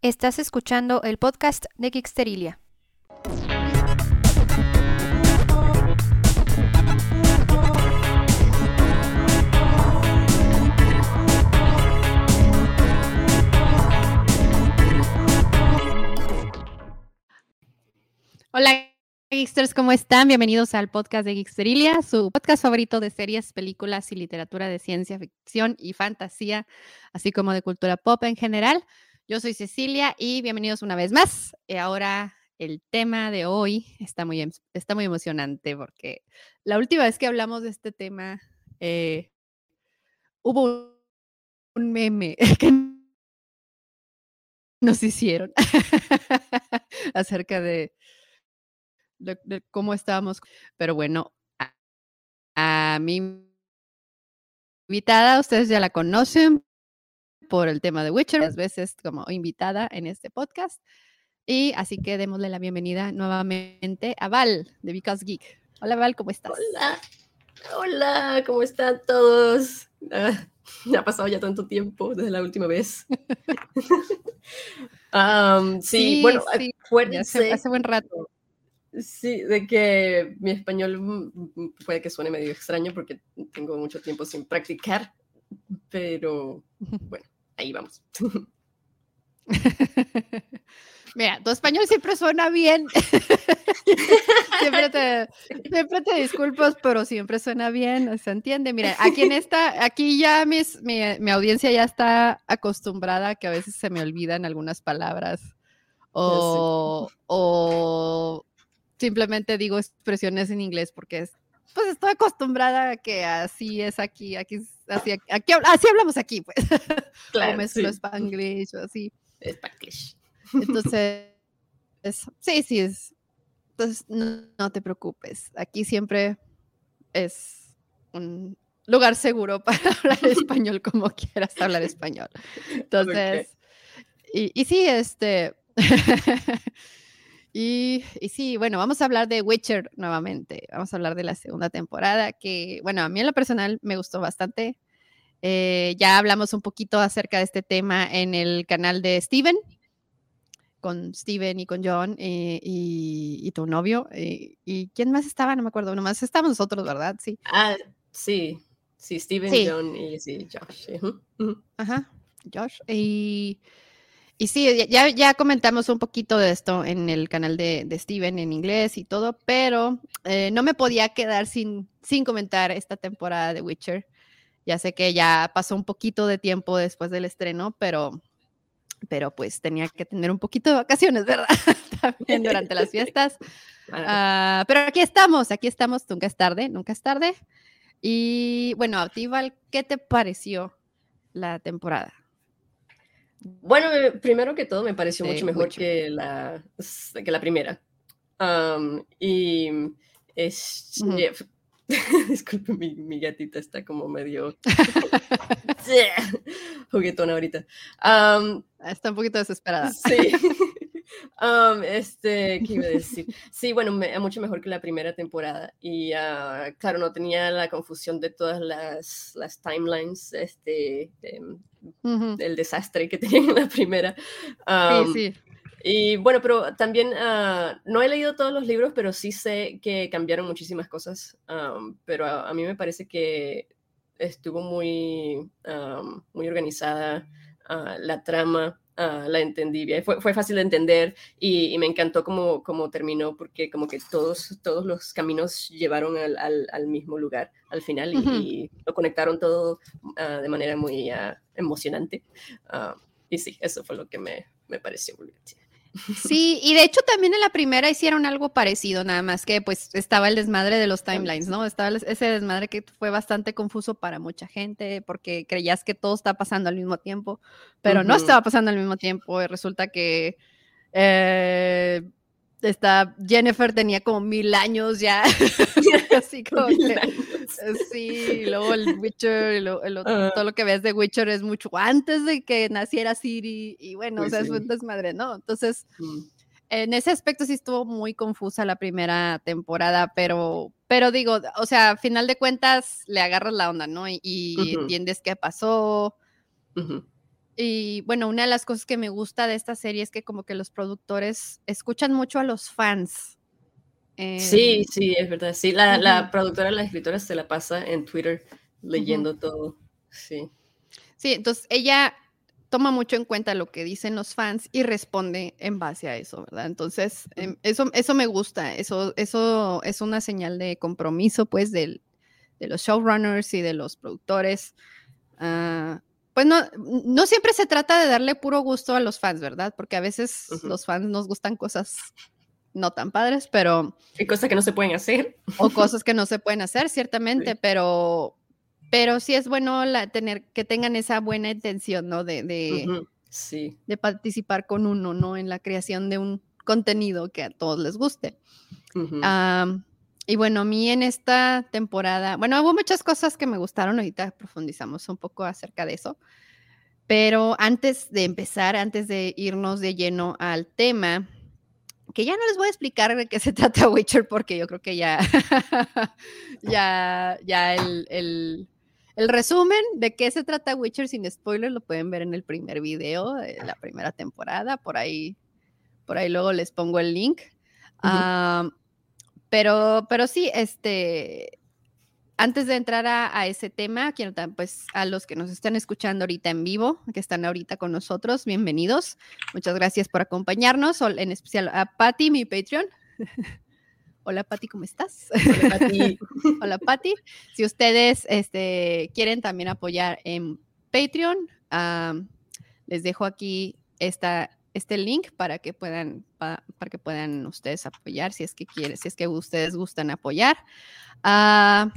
Estás escuchando el podcast de Geeksterilia. Hola Geeksters, ¿cómo están? Bienvenidos al podcast de Geeksterilia, su podcast favorito de series, películas y literatura de ciencia ficción y fantasía, así como de cultura pop en general. Yo soy Cecilia y bienvenidos una vez más. Y eh, ahora el tema de hoy está muy, em, está muy emocionante porque la última vez que hablamos de este tema eh, hubo un meme que nos hicieron acerca de, cómo estábamos. Pero bueno, a, a mi invitada, ustedes ya la conocen por el tema de Witcher, varias veces como invitada en este podcast. Y así que démosle la bienvenida nuevamente a Val de Because Geek. Hola Val, ¿cómo estás? Hola, hola, ¿cómo están todos? Ah, ha pasado ya tanto tiempo desde la última vez. sí, bueno, sí, hace, hace buen rato. Sí, de que mi español puede que suene medio extraño porque tengo mucho tiempo sin practicar, pero bueno, ahí vamos. Mira, tu español siempre suena bien. siempre, te, siempre te disculpas, pero siempre suena bien, se entiende. Mira, aquí en esta, aquí ya mis, mi, mi, audiencia ya está acostumbrada a que a veces se me olvidan algunas palabras o, o simplemente digo expresiones en inglés porque es, pues estoy acostumbrada a que así es aquí, aquí, así, aquí, así hablamos aquí, pues. Claro, o mezclo spanglish o así. Spanglish. Entonces, sí, sí, es. Entonces, no, te preocupes. Aquí siempre es un lugar seguro para hablar español como quieras hablar español. Entonces, y, y sí, este. Y, sí, bueno, vamos a hablar de Witcher nuevamente. Vamos a hablar de la segunda temporada, que, bueno, a mí en lo personal me gustó bastante. Eh, ya hablamos un poquito acerca de este tema en el canal de Steven, con Steven y con John eh, y, tu novio. Eh, ¿Y quién más estaba? No me acuerdo, nomás estábamos nosotros, ¿verdad? Sí. Ah, sí, sí, Steven, John y sí, Josh. Ajá, Josh. Y y sí, ya, ya comentamos un poquito de esto en el canal de, de Steven en inglés y todo, pero eh, no me podía quedar sin, sin comentar esta temporada de Witcher. Ya sé que ya pasó un poquito de tiempo después del estreno, pero, pero pues tenía que tener un poquito de vacaciones, ¿verdad? También durante las fiestas. Ah, pero aquí estamos, aquí estamos, nunca es tarde, nunca es tarde. Y bueno, Val, ¿qué te pareció la temporada? Bueno, primero que todo me pareció mucho mejor Que, la, que la primera. y es... Disculpe, mi, gatita está como medio juguetona ahorita. está un poquito desesperada. Sí. este, ¿qué iba a decir? Sí, bueno, me, mucho mejor que la primera temporada. Y ah, claro, no tenía la confusión de todas las, las timelines, este, del desastre que tenían en la primera. sí, sí. Y bueno, pero también ah, no he leído todos los libros, pero sí sé que cambiaron muchísimas cosas. pero a, mí me parece que estuvo muy, muy organizada ah, la trama. Ah, la entendí bien, fue, fue, fácil de entender y, me encantó cómo, cómo, terminó porque como que todos, todos los caminos llevaron al, al, mismo lugar al final y, lo conectaron todo uh, de manera muy uh, emocionante. Y sí, eso fue lo que me, me pareció muy bien. Sí, y de hecho también en la primera hicieron algo parecido, nada más que pues estaba el desmadre de los timelines, ¿no? Estaba ese desmadre que fue bastante confuso para mucha gente porque creías que todo estaba pasando al mismo tiempo, pero no estaba pasando al mismo tiempo y resulta que eh, esta Jennifer tenía como mil años ya, así como que, eh, sí, luego el Witcher, todo lo que ves de Witcher es mucho antes de que naciera Siri, y bueno, o sea, es un desmadre, ¿no? Entonces, mm. en ese aspecto sí estuvo muy confusa la primera temporada, pero, pero digo, o sea, a final de cuentas le agarras la onda, ¿no? Y, entiendes qué pasó. Y bueno, una de las cosas que me gusta de esta serie es que como que los productores escuchan mucho a los fans. sí, sí, es verdad. Sí, la, la productora, la escritora se la pasa en Twitter leyendo todo. Sí. Sí, entonces ella toma mucho en cuenta lo que dicen los fans y responde en base a eso, ¿verdad? Entonces, em, eso, eso me gusta, eso, eso es una señal de compromiso, pues, del, de los showrunners y de los productores. Ah, pues no, no siempre se trata de darle puro gusto a los fans, ¿verdad? Porque a veces los fans nos gustan cosas no tan padres, pero... Hay cosas que no se pueden hacer. O cosas que no se pueden hacer, ciertamente, pero pero sí es bueno la, tener que tengan esa buena intención, ¿no? De, de, sí. de participar con uno, ¿no? En la creación de un contenido que a todos les guste. Y bueno, a mí en esta temporada, bueno, hubo muchas cosas que me gustaron, ahorita profundizamos un poco acerca de eso, pero antes de empezar, antes de irnos de lleno al tema, que ya no les voy a explicar de qué se trata Witcher porque yo creo que ya, ya, ya el, el resumen de qué se trata Witcher sin spoiler lo pueden ver en el primer video de la primera temporada. Por ahí, por ahí luego les pongo el link. Pero, pero sí, este, antes de entrar a, ese tema, quiero pues a los que nos están escuchando ahorita en vivo, que están ahorita con nosotros, bienvenidos. Muchas gracias por acompañarnos, en especial a Patty, mi Patreon. Hola Pati, ¿cómo estás? Hola Pati. Si ustedes este, quieren también apoyar en Patreon, les dejo aquí esta, este link para que puedan para que puedan ustedes apoyar si es que quieren, si es que ustedes gustan apoyar. Ah,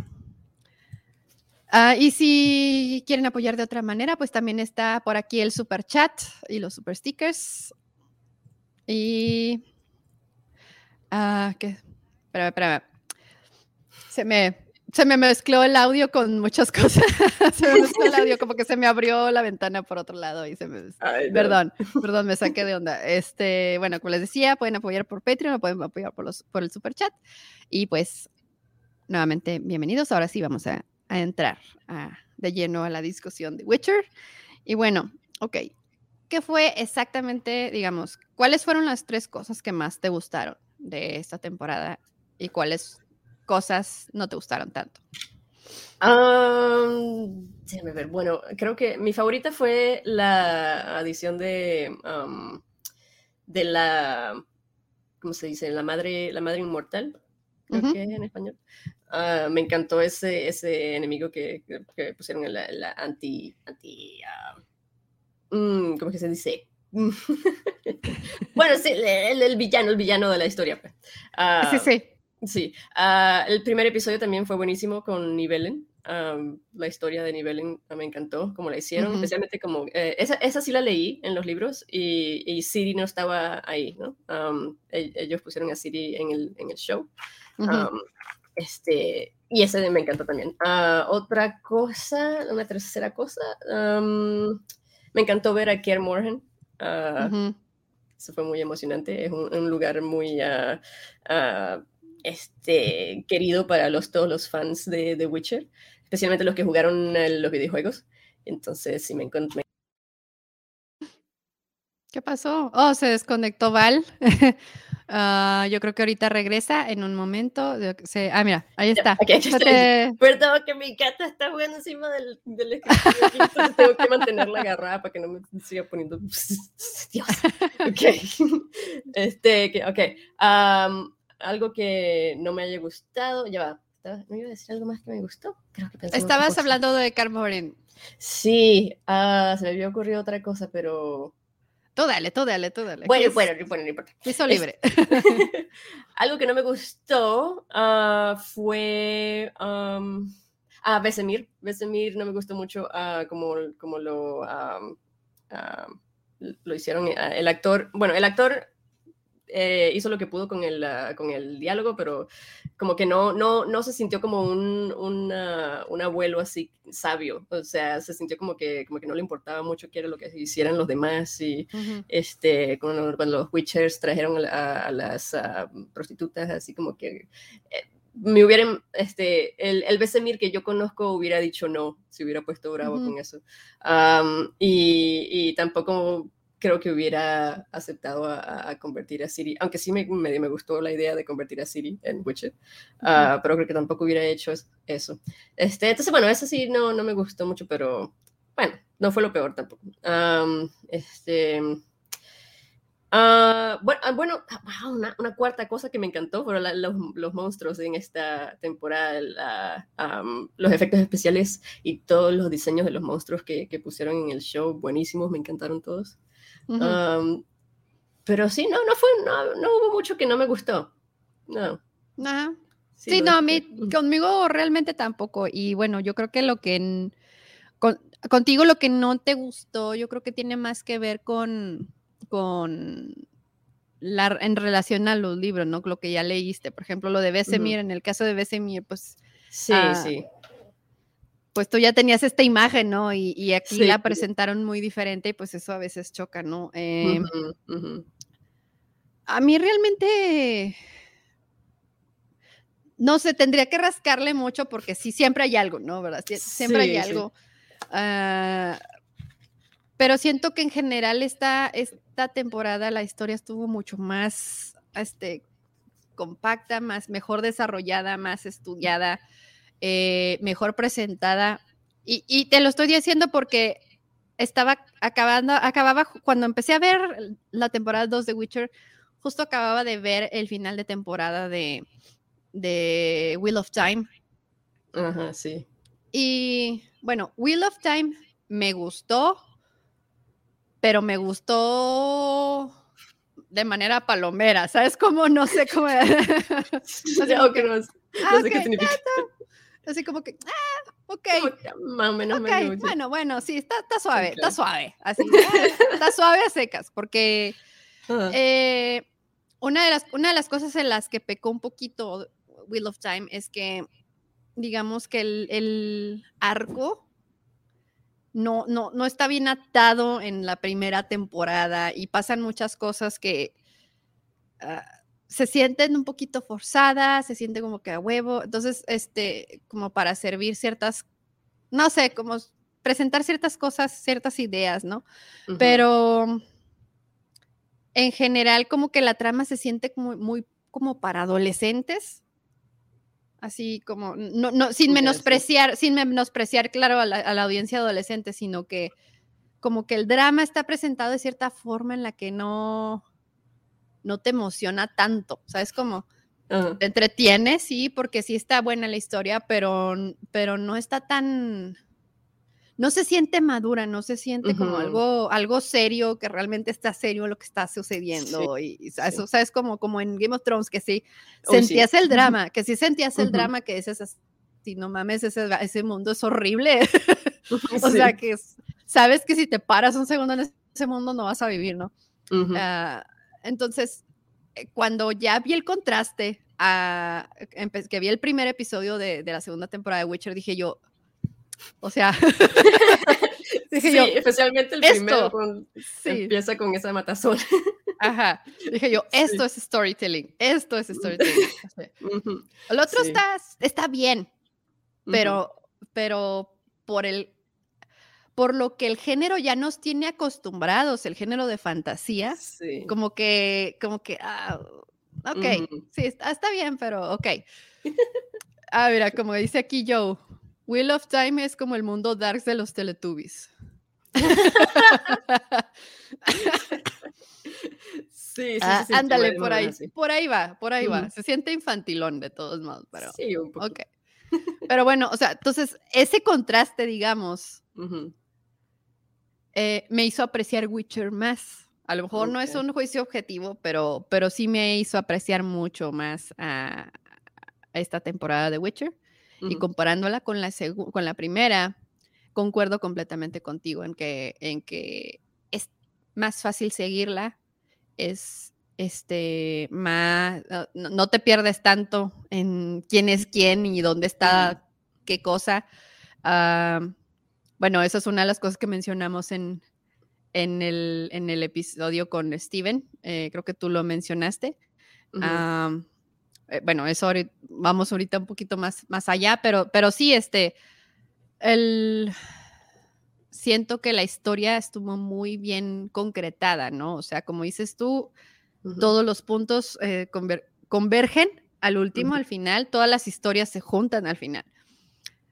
ah, y si quieren apoyar de otra manera, pues también está por aquí el super chat y los super stickers. Y uh, ¿qué? Se me, se me mezcló el audio con muchas cosas. se me mezcló el audio, como que se me abrió la ventana por otro lado y se me... Perdón, perdón, me saqué de onda. Este, bueno, como les decía, pueden apoyar por Patreon, pueden apoyar por, los, por el super chat. Y pues, nuevamente, bienvenidos. Ahora sí vamos a, a entrar de lleno a la discusión de Witcher. Y bueno, ok. ¿Qué fue exactamente, digamos, cuáles fueron las tres cosas que más te gustaron de esta temporada y cuáles cosas no te gustaron tanto? déjame ver. Bueno, creo que mi favorita fue la adición de, de la, ¿cómo se dice? La madre, la madre inmortal, creo que es en español. Ah, me encantó ese, ese enemigo que, que pusieron en la, anti, anti uh, ¿cómo que se dice? bueno, sí, el, villano, el villano de la historia. Pues. sí, sí. Sí, ah, el primer episodio también fue buenísimo con Nivellen. la historia de Nivellen me encantó, como la hicieron, especialmente como, eh, esa, esa, sí la leí en los libros y, y Siri no estaba ahí, ¿no? E, ellos pusieron a Siri en el, en el show. este, y ese me encantó también. Ah, otra cosa, una tercera cosa, me encantó ver a Kier Morgan. Uh, Eso fue muy emocionante, es un, lugar muy este, querido para los, todos los fans de The Witcher, especialmente los que jugaron los videojuegos. Entonces, sí, me encontré. ¿Qué pasó? Oh, se desconectó Val. Ah, yo creo que ahorita regresa en un momento. ah, mira, ahí está. Perdón, que mi gata está jugando encima del, del escritorio, entonces tengo que mantenerla agarrada para que no me siga poniendo. Dios. Ok. Este, ok. Um, algo que no me haya gustado, ya va, ¿no iba a decir algo más que me gustó? Creo que Estabas hablando de Carmoren. Sí, ah, se me había ocurrido otra cosa, pero... Tú dale, tú dale, tú dale. Bueno, bueno, bueno, no importa. Piso libre. algo que no me gustó uh, fue... Um, ah, Besemir. Besemir no me gustó mucho uh, como, como lo, lo hicieron. el actor, bueno, el actor eh, hizo lo que pudo con el, ah, con el diálogo, pero como que no, no, no se sintió como un, un abuelo así sabio, o sea, se sintió como que, como que no le importaba mucho qué era lo que hicieran los demás y este, cuando, los Witchers trajeron a, las ah, prostitutas, así como que... Eh, me hubieran, este, el, el Besemir que yo conozco hubiera dicho no, si hubiera puesto bravo con eso. y, y, tampoco creo que hubiera aceptado a, convertir a Siri, aunque sí me, me, gustó la idea de convertir a Siri en Witcher, ah, pero creo que tampoco hubiera hecho eso. Este, entonces, bueno, eso sí no, no me gustó mucho, pero bueno, no fue lo peor tampoco. este, uh, bueno, bueno una, una, cuarta cosa que me encantó fueron los, los, monstruos en esta temporada, los efectos especiales y todos los diseños de los monstruos que, que pusieron en el show, buenísimos, me encantaron todos pero sí, no, no fue, no, no, hubo mucho que no me gustó. No. Sí, no, a mí, conmigo realmente tampoco. Y bueno, yo creo que lo que contigo lo que no te gustó, yo creo que tiene más que ver con, con la, en relación a los libros, ¿no? Lo que ya leíste. Por ejemplo, lo de Besemir, en el caso de Besemir, pues. Sí, ah, sí pues tú ya tenías esta imagen, ¿no? Y, aquí la presentaron muy diferente y pues eso a veces choca, ¿no? Em, a mí realmente, no sé, tendría que rascarle mucho porque sí, siempre hay algo, ¿no? ¿Verdad? siempre hay algo. Ah, pero siento que en general esta, esta temporada la historia estuvo mucho más este, compacta, más mejor desarrollada, más estudiada. Eh, mejor presentada. Y, te lo estoy diciendo porque estaba acabando, acababa, cuando empecé a ver la temporada 2 de Witcher, justo acababa de ver el final de temporada de, de Wheel of Time. Ajá, sí. Y bueno, Wheel of Time me gustó, pero me gustó de manera palomera, ¿sabes cómo? No sé cómo. no sé, que, no, sé qué significa. Así como que, ah, ok. Más o menos. bueno, bueno, sí, está, está suave, está suave. Así, está suave a secas, porque eh, una, de las, una de las cosas en las que pecó un poquito Wheel of Time es que, digamos que el, el arco no, no, no está bien atado en la primera temporada y pasan muchas cosas que... Ah, se sienten un poquito forzadas, se siente como que a huevo, entonces, este, como para servir ciertas, no sé, como presentar ciertas cosas, ciertas ideas, ¿no? Pero en general como que la trama se siente muy, muy como para adolescentes, así como, no, no, sin menospreciar, sin menospreciar, claro, a la, a la audiencia adolescente, sino que como que el drama está presentado de cierta forma en la que no, no te emociona tanto, ¿sabes? Como te entretiene, sí, porque sí está buena la historia, pero, pero no está tan, no se siente madura, no se siente como algo, algo serio, que realmente está serio lo que está sucediendo. y, eso, ¿sabes? Como, como en Game of Thrones, que sí, sentías el drama, que sí sentías el drama, que dices así, no mames, ese, ese mundo es horrible. o sea, que sabes que si te paras un segundo en ese mundo no vas a vivir, ¿no? Entonces, eh, cuando ya vi el contraste, a, que vi el primer episodio de, la segunda temporada de Witcher, dije yo, o sea, dije yo, especialmente el primero empieza con esa matazón. Ajá, dije yo, esto es storytelling, esto es storytelling. El otro está, está bien, pero, pero por el por lo que el género ya nos tiene acostumbrados, el género de fantasía, como que, como que, ah, ok, sí, está, bien, pero ok. Ah, mira, como dice aquí Joe, Wheel of Time es como el mundo darks de los Teletubbies. Sí, sí, ah, sí, ándale, por ahí, por ahí va, por ahí va. Se siente infantilón de todos modos, pero. Sí, un poco. Ok. Pero bueno, o sea, entonces, ese contraste, digamos, eh, me hizo apreciar Witcher más. A lo mejor no es un juicio objetivo, pero, pero sí me hizo apreciar mucho más a, esta temporada de Witcher. Y comparándola con la, con la primera, concuerdo completamente contigo en que, en que es más fácil seguirla, es este más, no, te pierdes tanto en quién es quién y dónde está qué cosa. Ah, bueno, esa es una de las cosas que mencionamos en, en, el, en el episodio con Steven. Eh, creo que tú lo mencionaste. eh, bueno, eso vamos ahorita un poquito más, más allá, pero, pero sí, este, el, siento que la historia estuvo muy bien concretada, ¿no? O sea, como dices tú, todos los puntos eh, convergen al último, al final, todas las historias se juntan al final.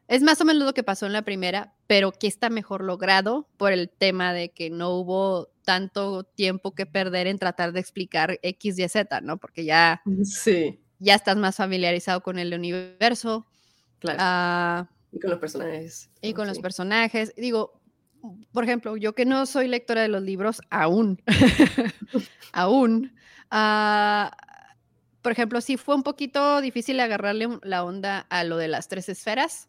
Es más o menos lo que pasó en la primera, pero que está mejor logrado por el tema de que no hubo tanto tiempo que perder en tratar de explicar X, Y, Z, ¿no? Porque ya, sí. ya estás más familiarizado con el universo. Claro. Ah, y con los personajes. Y con los personajes. Digo, por ejemplo, yo que no soy lectora de los libros aún, aún, uh, por ejemplo, sí fue un poquito difícil agarrarle la onda a lo de las tres esferas,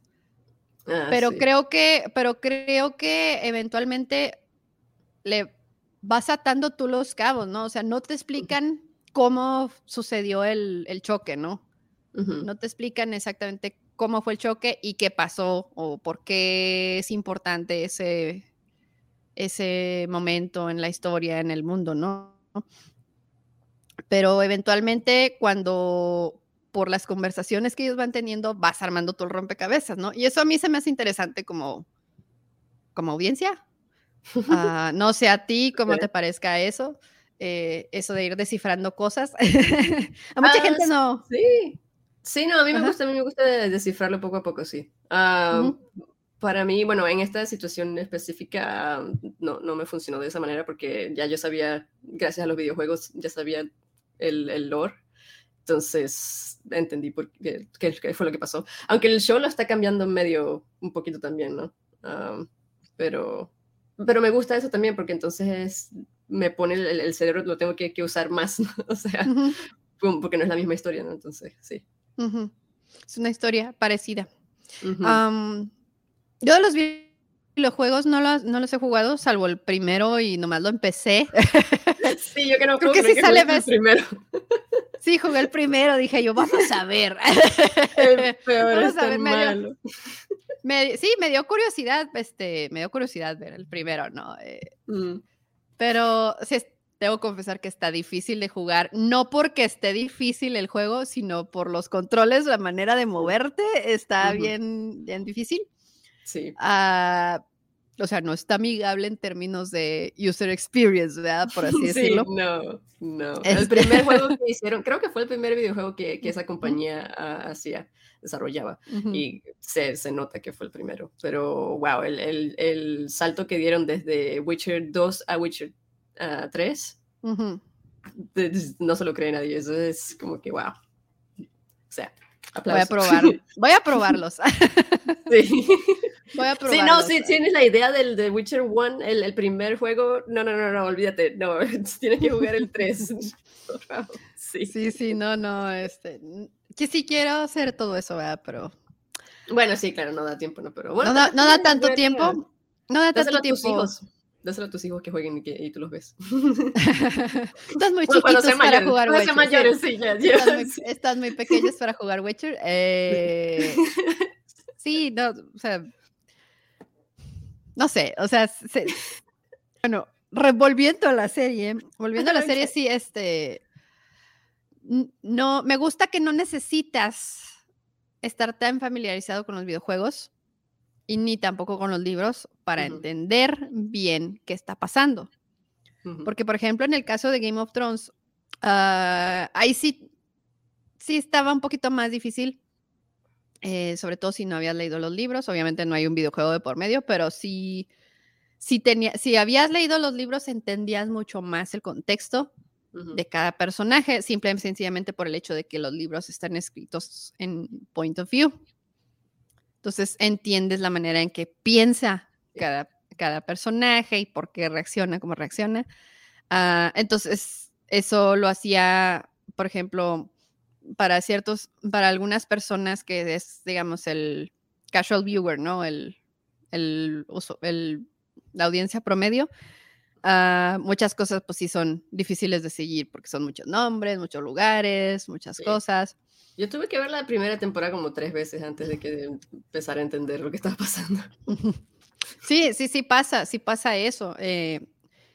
ah, pero creo que, pero creo que eventualmente le vas atando tú los cabos, ¿no? O sea, no te explican cómo sucedió el, choque, ¿no? No te explican exactamente cómo fue el choque y qué pasó o por qué es importante ese, ese momento en la historia, en el mundo, ¿no? Pero eventualmente cuando por las conversaciones que ellos van teniendo vas armando todo el rompecabezas, ¿no? Y eso a mí se me hace interesante como, como audiencia, Ah, no sé a ti cómo te parezca eso, eh, eso de ir descifrando cosas. a mucha ah, gente no. Sí, sí, no, a mí me gusta, a mí me gusta descifrarlo poco a poco, sí. Ah, para mí, bueno, en esta situación específica no, no me funcionó de esa manera porque ya yo sabía, gracias a los videojuegos, ya sabía el, el lore. Entonces entendí por qué, qué, fue lo que pasó. Aunque el show lo está cambiando medio, un poquito también, ¿no? pero pero me gusta eso también porque entonces me pone el, cerebro, lo tengo que, que usar más, o sea, porque no es la misma historia, ¿no? Entonces, sí. Es una historia parecida. yo de los videojuegos no los, no los he jugado, salvo el primero y nomás lo empecé. sí, yo que no Creo que sí sale el primero. Sí, jugué el primero, dije yo, vamos a ver. El peor vamos a ver, malo sí, me dio curiosidad, este, me dio curiosidad ver el primero, ¿no? Eh, mm. Pero sí, tengo que confesar que está difícil de jugar, no porque esté difícil el juego, sino por los controles, la manera de moverte está bien, bien difícil. Sí. Ah, o sea, no está amigable en términos de user experience, ¿verdad? Por así decirlo. Sí, no, no. El primer juego que hicieron, creo que fue el primer videojuego que, que esa compañía hacía, desarrollaba, y se, se, nota que fue el primero. Pero, wow, el, el, el, salto que dieron desde Witcher 2 a Witcher 3, no se lo cree nadie, eso es como que, wow. O sea, Voy a probar, voy a probarlos. sí. Voy a probarlos. Sí, no, si tienes la idea del de Witcher 1, el, el, primer juego, no, no, no, no, olvídate, no, tienes que jugar el 3. sí. sí, sí, no, no, este, que sí quiero hacer todo eso, ¿verdad? Pero... Bueno, sí, claro, no da tiempo, ¿no? Pero bueno. No da, no da tanto tiempo. No da tanto tiempo dáselo a tus hijos que jueguen y, y tú los ves. Estás muy chiquitos para jugar Witcher. Mayores, sí, ya, Estás, muy, pequeños para jugar Witcher. Eh, sí, no, o sea, no sé, o sea, bueno, revolviendo a la serie, volviendo a la serie, sí, este, no, me gusta que no necesitas estar tan familiarizado con los videojuegos y ni tampoco con los libros para entender bien qué está pasando. Porque, por ejemplo, en el caso de Game of Thrones, ah, ahí sí, sí estaba un poquito más difícil, eh, sobre todo si no habías leído los libros. Obviamente no hay un videojuego de por medio, pero sí, sí tenía, si habías leído los libros, entendías mucho más el contexto de cada personaje, simplemente sencillamente por el hecho de que los libros están escritos en point of view. Entonces entiendes la manera en que piensa cada, cada personaje y por qué reacciona, cómo reacciona. Ah, entonces, eso lo hacía, por ejemplo, para ciertos, para algunas personas que es, digamos, el casual viewer, ¿no? El, el, el la audiencia promedio. Ah, muchas cosas, pues sí, son difíciles de seguir porque son muchos nombres, muchos lugares, muchas cosas. Yo tuve que ver la primera temporada como tres veces antes de que empezar a entender lo que estaba pasando. Sí, sí, sí pasa, sí pasa eso. Eh,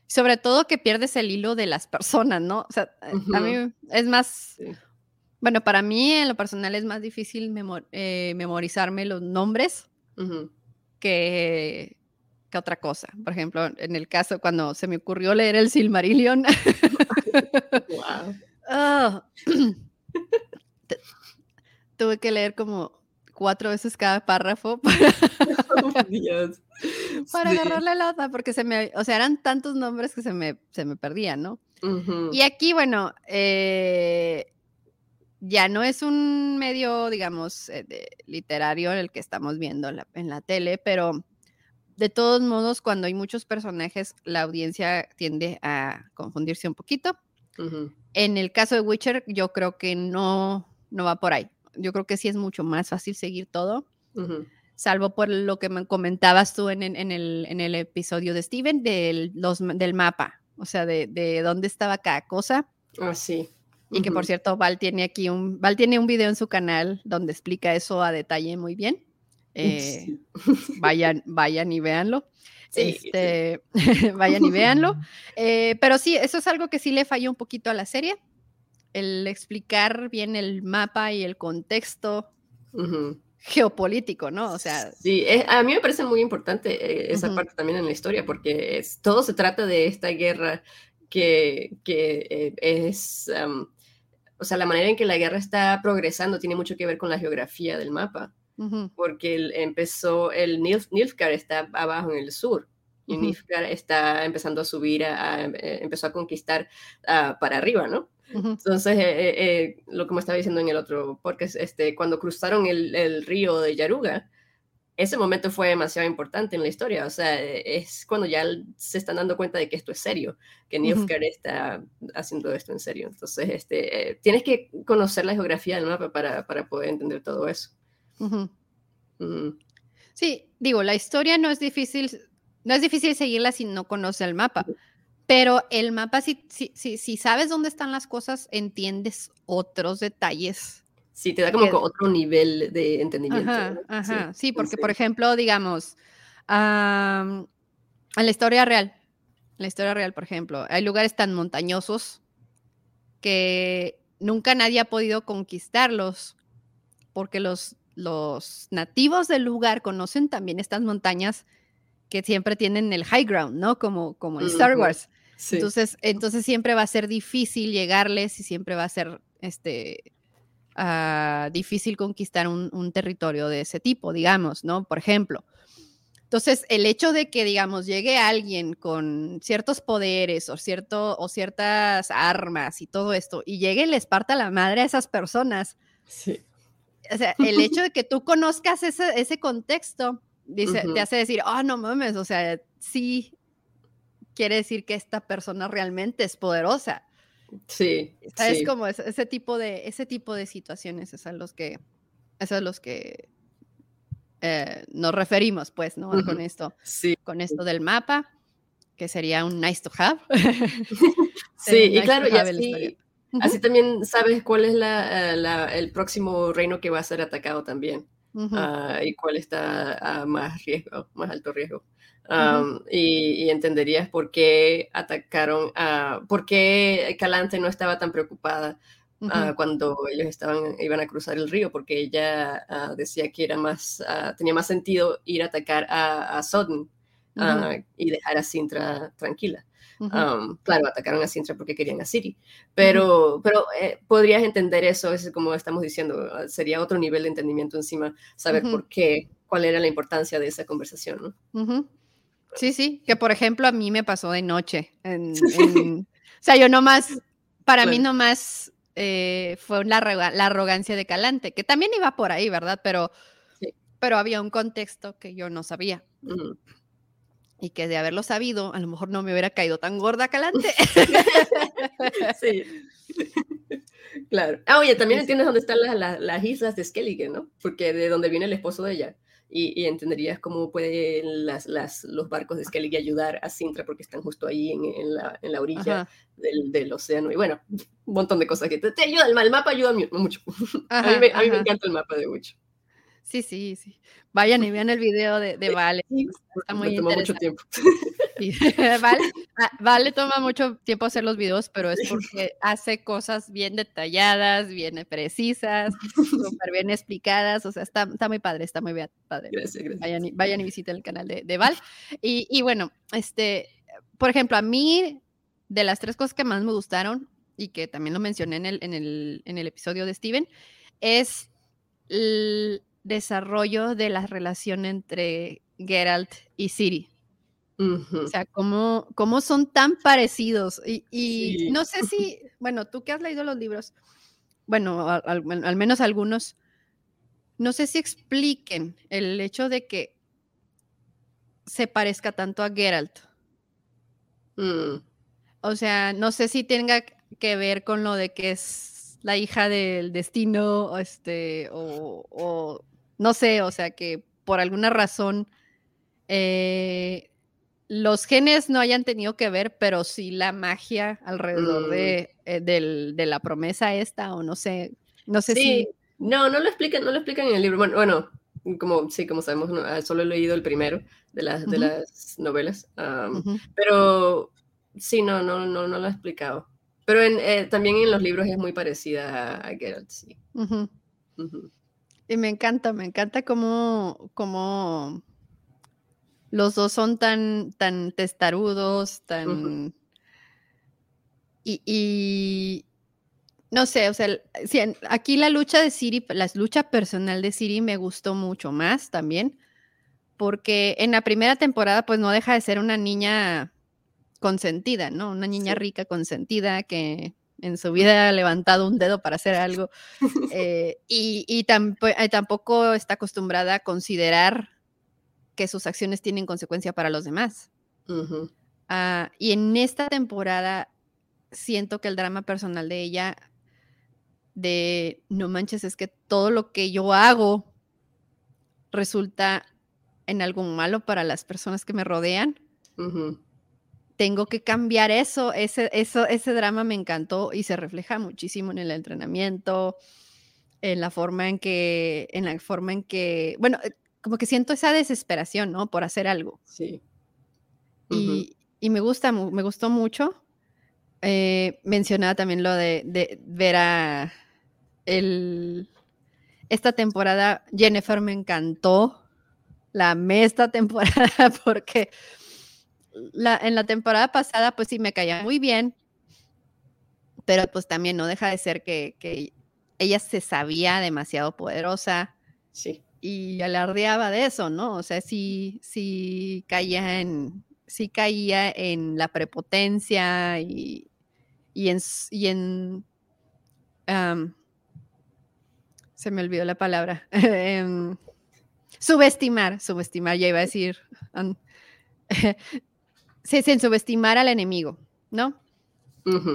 sobre todo que pierdes el hilo de las personas, ¿no? O sea, a mí es más, Bueno, para mí en lo personal es más difícil eh, memorizarme los nombres que, que, otra cosa. Por ejemplo, en el caso cuando se me ocurrió leer el Silmarillion. wow. Ah, tuve que leer como cuatro veces cada párrafo para, agarrarle la otra, porque se me, o sea, eran tantos nombres que se me, se me perdían, ¿no? Y aquí, bueno, eh, ya no es un medio, digamos, eh, literario el que estamos viendo en la tele, pero de todos modos, cuando hay muchos personajes, la audiencia tiende a confundirse un poquito. En el caso de Witcher, yo creo que no, no va por ahí. Yo creo que sí es mucho más fácil seguir todo, salvo por lo que me comentabas tú en, en, el, en el, episodio de Steven del, los, del mapa, o sea, de, de, dónde estaba cada cosa. Ah, sí. Y que por cierto, Val tiene aquí un, Val tiene un video en su canal donde explica eso a detalle muy bien. Eh, vayan, vayan y véanlo. este, vayan y véanlo. Eh, pero sí, eso es algo que sí le falló un poquito a la serie. El explicar bien el mapa y el contexto geopolítico, ¿no? O sea. Sí, a mí me parece muy importante eh, esa parte también en la historia, porque todo se trata de esta guerra que, que es. o sea, la manera en que la guerra está progresando tiene mucho que ver con la geografía del mapa porque empezó, el Nilfgaard está abajo en el sur, y Nilfgaard está empezando a subir, a, eh, empezó a conquistar ah, para arriba, ¿no? Entonces, eh, eh, lo que me estaba diciendo en el otro podcast, este, cuando cruzaron el, el, río de Yaruga, ese momento fue demasiado importante en la historia, o sea, es cuando ya se están dando cuenta de que esto es serio, que Nilfgaard está haciendo esto en serio. Entonces, este, tienes que conocer la geografía del mapa para, para poder entender todo eso. Sí, digo, la historia no es difícil, no es difícil seguirla si no conoce el mapa, pero el mapa, si, si, si, sabes dónde están las cosas, entiendes otros detalles. Sí, te da como otro nivel de entendimiento. Ajá, sí, porque por ejemplo, digamos, en la historia real, en la historia real, por ejemplo, hay lugares tan montañosos que nunca nadie ha podido conquistarlos porque los los nativos del lugar conocen también estas montañas que siempre tienen el high ground, ¿no? Como, como en Star Wars. Entonces, entonces siempre va a ser difícil llegarles y siempre va a ser este, ah, difícil conquistar un, territorio de ese tipo, digamos, ¿no? Por ejemplo. Entonces, el hecho de que, digamos, llegue alguien con ciertos poderes o, cierto, o ciertas armas y todo esto, y llegue y les parta la madre a esas personas, sí o sea, el hecho de que tú conozcas ese, ese contexto, dice, te hace decir, oh, no mames, o sea, sí quiere decir que esta persona realmente es poderosa. Sí. Es como ese, tipo de, ese tipo de situaciones, es a los que, es a los que eh, nos referimos, pues, ¿no? Con esto, sí. con esto del mapa, que sería un nice to have. sí, y claro, ya sí, Así también sabes cuál es la, el próximo reino que va a ser atacado también ah, y cuál está a más riesgo, más alto riesgo. Y, entenderías por qué atacaron, uh, por qué Calante no estaba tan preocupada ah, cuando ellos estaban, iban a cruzar el río, porque ella decía que era más, tenía más sentido ir a atacar a, a Sodden y dejar a Sintra tranquila. Claro, atacaron a Sintra porque querían a City, pero, pero eh, podrías entender eso, es como estamos diciendo, ah, sería otro nivel de entendimiento encima, saber por qué, cuál era la importancia de esa conversación, ¿no? Sí, sí, que por ejemplo a mí me pasó de noche. o sea, yo nomás, para mí nomás eh, fue la, la, arrogancia de Calante, que también iba por ahí, ¿verdad? Pero, pero había un contexto que yo no sabía y que de haberlo sabido, a lo mejor no me hubiera caído tan gorda calante. sí. Claro. Ah, oye, también entiendes dónde están las, islas de Skellige, ¿no? Porque de donde viene el esposo de ella. Y, entenderías cómo pueden las, los barcos de Skellige ayudar a Sintra porque están justo ahí en, la, en la, orilla del, océano. Y bueno, un montón de cosas que te, ayudan. El, mapa ayuda mucho. a mí, me, a mí me encanta el mapa de mucho. Sí, sí, sí. Vayan y vean el video de, de Vale. Está muy toma mucho tiempo. vale, vale, toma mucho tiempo hacer los videos, pero es porque hace cosas bien detalladas, bien precisas, súper bien explicadas. O sea, está, está muy padre, está muy bien padre. Gracias, gracias. Vayan, y, vayan y visiten el canal de, de Val. Y, y bueno, este, por ejemplo, a mí, de las tres cosas que más me gustaron, y que también lo mencioné en el, en el, en el episodio de Steven, es el desarrollo de la relación entre Geralt y Siri. O sea, cómo, cómo, son tan parecidos. Y, y no sé si, bueno, tú que has leído los libros, bueno, al, al, al, menos algunos, no sé si expliquen el hecho de que se parezca tanto a Geralt. Mm. O sea, no sé si tenga que ver con lo de que es la hija del destino, este, o, o no sé, o sea, que por alguna razón eh, los genes no hayan tenido que ver, pero sí la magia alrededor Mm. de, eh, del- de la promesa esta, o no sé, no sé Sí, si... no, no lo explican, no lo explican en el libro. Bueno, bueno, como sí, como sabemos, no, ah, solo he leído el primero de las, de las novelas. pero sí, no, no, no, no lo he explicado. Pero en, eh, también en los libros es muy parecida a, a Geralt, sí. Ujú. Y me encanta, me encanta cómo, cómo los dos son tan, tan testarudos, tan... Y, y no sé, o sea, en- aquí la lucha de Siri, la lucha personal de Siri me gustó mucho más también, porque en la primera temporada pues no deja de ser una niña consentida, ¿no? Una niña Sí. rica consentida que en su vida ha levantado un dedo para hacer algo eh, y, eh, tampoco está acostumbrada a considerar que sus acciones tienen consecuencia para los demás. Ah, y en esta temporada siento que el drama personal de ella, de no manches, es que todo lo que yo hago resulta en algo malo para las personas que me rodean. Tengo que cambiar eso. Ese, eso, ese drama me encantó y se refleja muchísimo en el entrenamiento, en la forma en que, en la forma en que, bueno, eh, como que siento esa desesperación, ¿no? Por hacer algo. Sí. Y, y me gusta, me gustó mucho. Eh, mencionaba también lo de, de ver a el, esta temporada, Jennifer me encantó. La amé esta temporada porque la, en la temporada pasada, pues sí me caía muy bien, pero pues también no deja de ser que, que ella se sabía demasiado poderosa Sí. y alardeaba de eso, ¿no? O sea, sí, sí caía en, sí caía en la prepotencia y, y en, y en se me olvidó la palabra. em, subestimar, subestimar, ya iba a decir. sí, sí, en subestimar al enemigo, ¿no?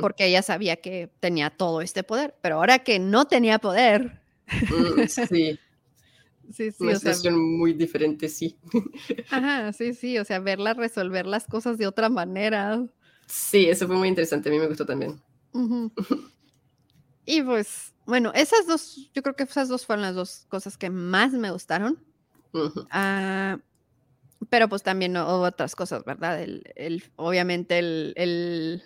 Porque ella sabía que tenía todo este poder, pero ahora que no tenía poder, Mm, Sí. sí, sí, Una o sea, situación muy diferente, sí. Ajá, sí, sí, o sea, verla resolver las cosas de otra manera. Sí, eso fue muy interesante. A mí me gustó también. Y pues, bueno, esas dos, yo creo que esas dos fueron las dos cosas que más me gustaron. Pero pues también hubo otras cosas, ¿verdad? El, el- obviamente el, el-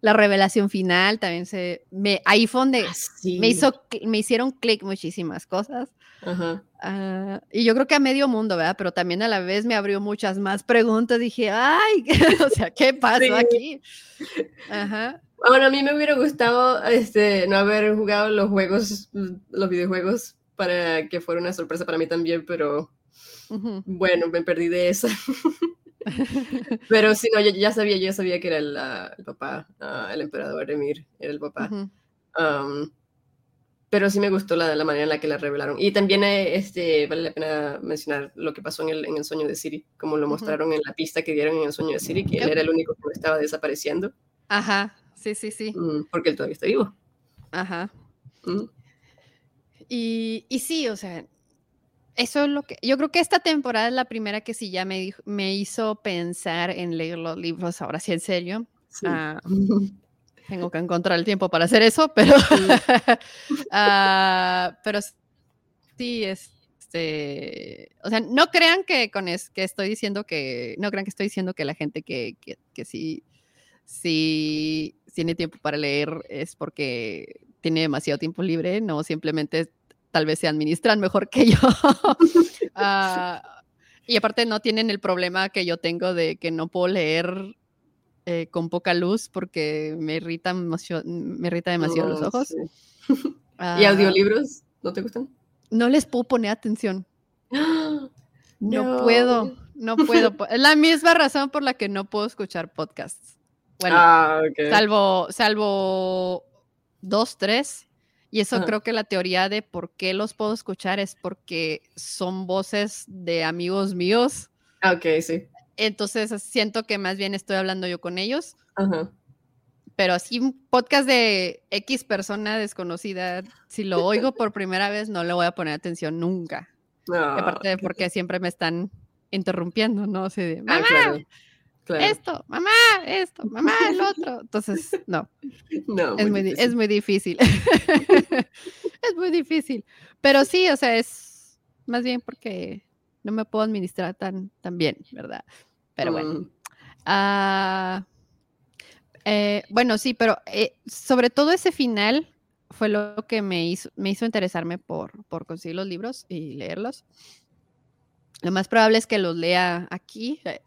la revelación final también se... Me, ahí fue donde Ah, sí. me, hizo, me hicieron clic muchísimas cosas. Ajá. Ah, y yo creo que a medio mundo, ¿verdad? Pero también a la vez me abrió muchas más preguntas. Dije, ay, o sea, ¿qué pasó Sí. aquí? Ajá. Bueno, a mí me hubiera gustado este, no haber jugado los juegos, los videojuegos, para que fuera una sorpresa para mí también, pero bueno, me perdí de esa. Pero sí, no, ya, ya sabía, yo ya sabía que era el, ah, el papá, ah, el emperador Emir, era el papá. Um, pero sí me gustó la, la manera en la que la revelaron. Y también eh, este, vale la pena mencionar lo que pasó en el, en el sueño de Siri, como lo mostraron en la pista que dieron en el sueño de Siri, que él era el único que no estaba desapareciendo, Ajá, sí, sí, sí. mm, porque él todavía está vivo. Ajá. Mm, Y, y sí, o sea, eso es lo que. Yo creo que esta temporada es la primera que sí ya me, dijo- me hizo pensar en leer los libros, ahora sí en serio. sí. Ah, tengo que encontrar el tiempo para hacer eso, pero. ah, pero sí, es. este, o sea, no crean que con es, que estoy diciendo que, no crean que estoy diciendo que la gente que, que, que sí, sí tiene tiempo para leer es porque tiene demasiado tiempo libre, no simplemente tal vez se administran mejor que yo. Ah, y aparte no tienen el problema que yo tengo de que no puedo leer eh, con poca luz porque me irrita, me irrita demasiado los oh, ojos. ¿Y ah, audiolibros? ¿No te gustan? No les puedo poner atención. No, puedo, no puedo. Es la misma razón por la que no puedo escuchar podcasts. Bueno, ah, salvo, salvo dos, tres. Y eso creo que la teoría de por qué los puedo escuchar es porque son voces de amigos míos. Ah, ok, sí. Entonces siento que más bien estoy hablando yo con ellos. Pero así un podcast de X persona desconocida, si lo oigo por primera vez, no le voy a poner atención nunca. aparte de porque siempre me están interrumpiendo, ¿no? De, ah, esto, mamá, esto, mamá, el otro. Entonces, no. no es, muy, es muy difícil. es muy difícil. Pero sí, o sea, es más bien porque no me puedo administrar tan, tan bien, ¿verdad? Pero bueno. Mm. Ah, eh, bueno, sí, pero eh, sobre todo ese final fue lo que me hizo, me hizo interesarme por, por conseguir los libros y leerlos. Lo más probable es que los lea aquí, eh,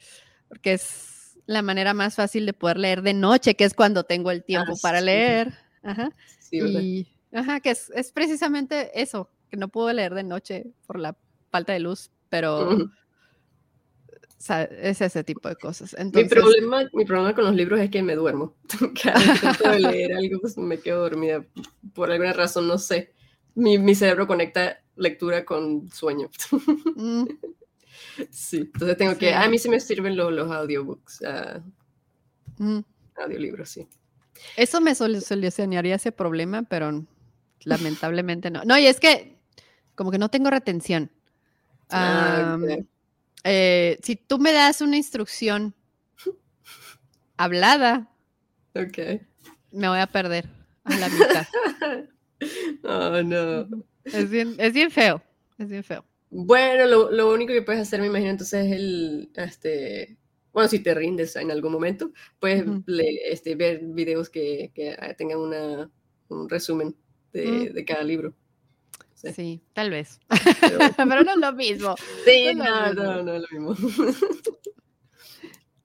porque es la manera más fácil de poder leer de noche, que es cuando tengo el tiempo ah, para leer. Ajá. y, ajá, que es, es, precisamente eso, que no puedo leer de noche por la falta de luz, pero sea, es ese tipo de cosas. mi, problema, mi problema con los libros es que me duermo. Cada vez que de leer algo, pues me quedo dormida. Por alguna razón, no sé. Mi, mi cerebro conecta lectura con sueño. Mm. Sí, entonces tengo que. A mí sí me sirven los, los audiobooks. Uh, Audiolibros, sí. Eso me solucionaría ese problema, pero lamentablemente no. No, y es que como que no tengo retención. Ah, eh, si tú me das una instrucción hablada, okay. me voy a perder a la mitad. oh, no. Es bien, es bien feo, es bien feo. Bueno, lo, lo, único que puedes hacer, me imagino, entonces es el, este, bueno, si te rindes en algún momento, puedes este, ver videos que, que tengan una, un resumen de, de cada libro. Sí, tal vez. Pero, no es lo mismo. Sí, no, no, no, es lo mismo.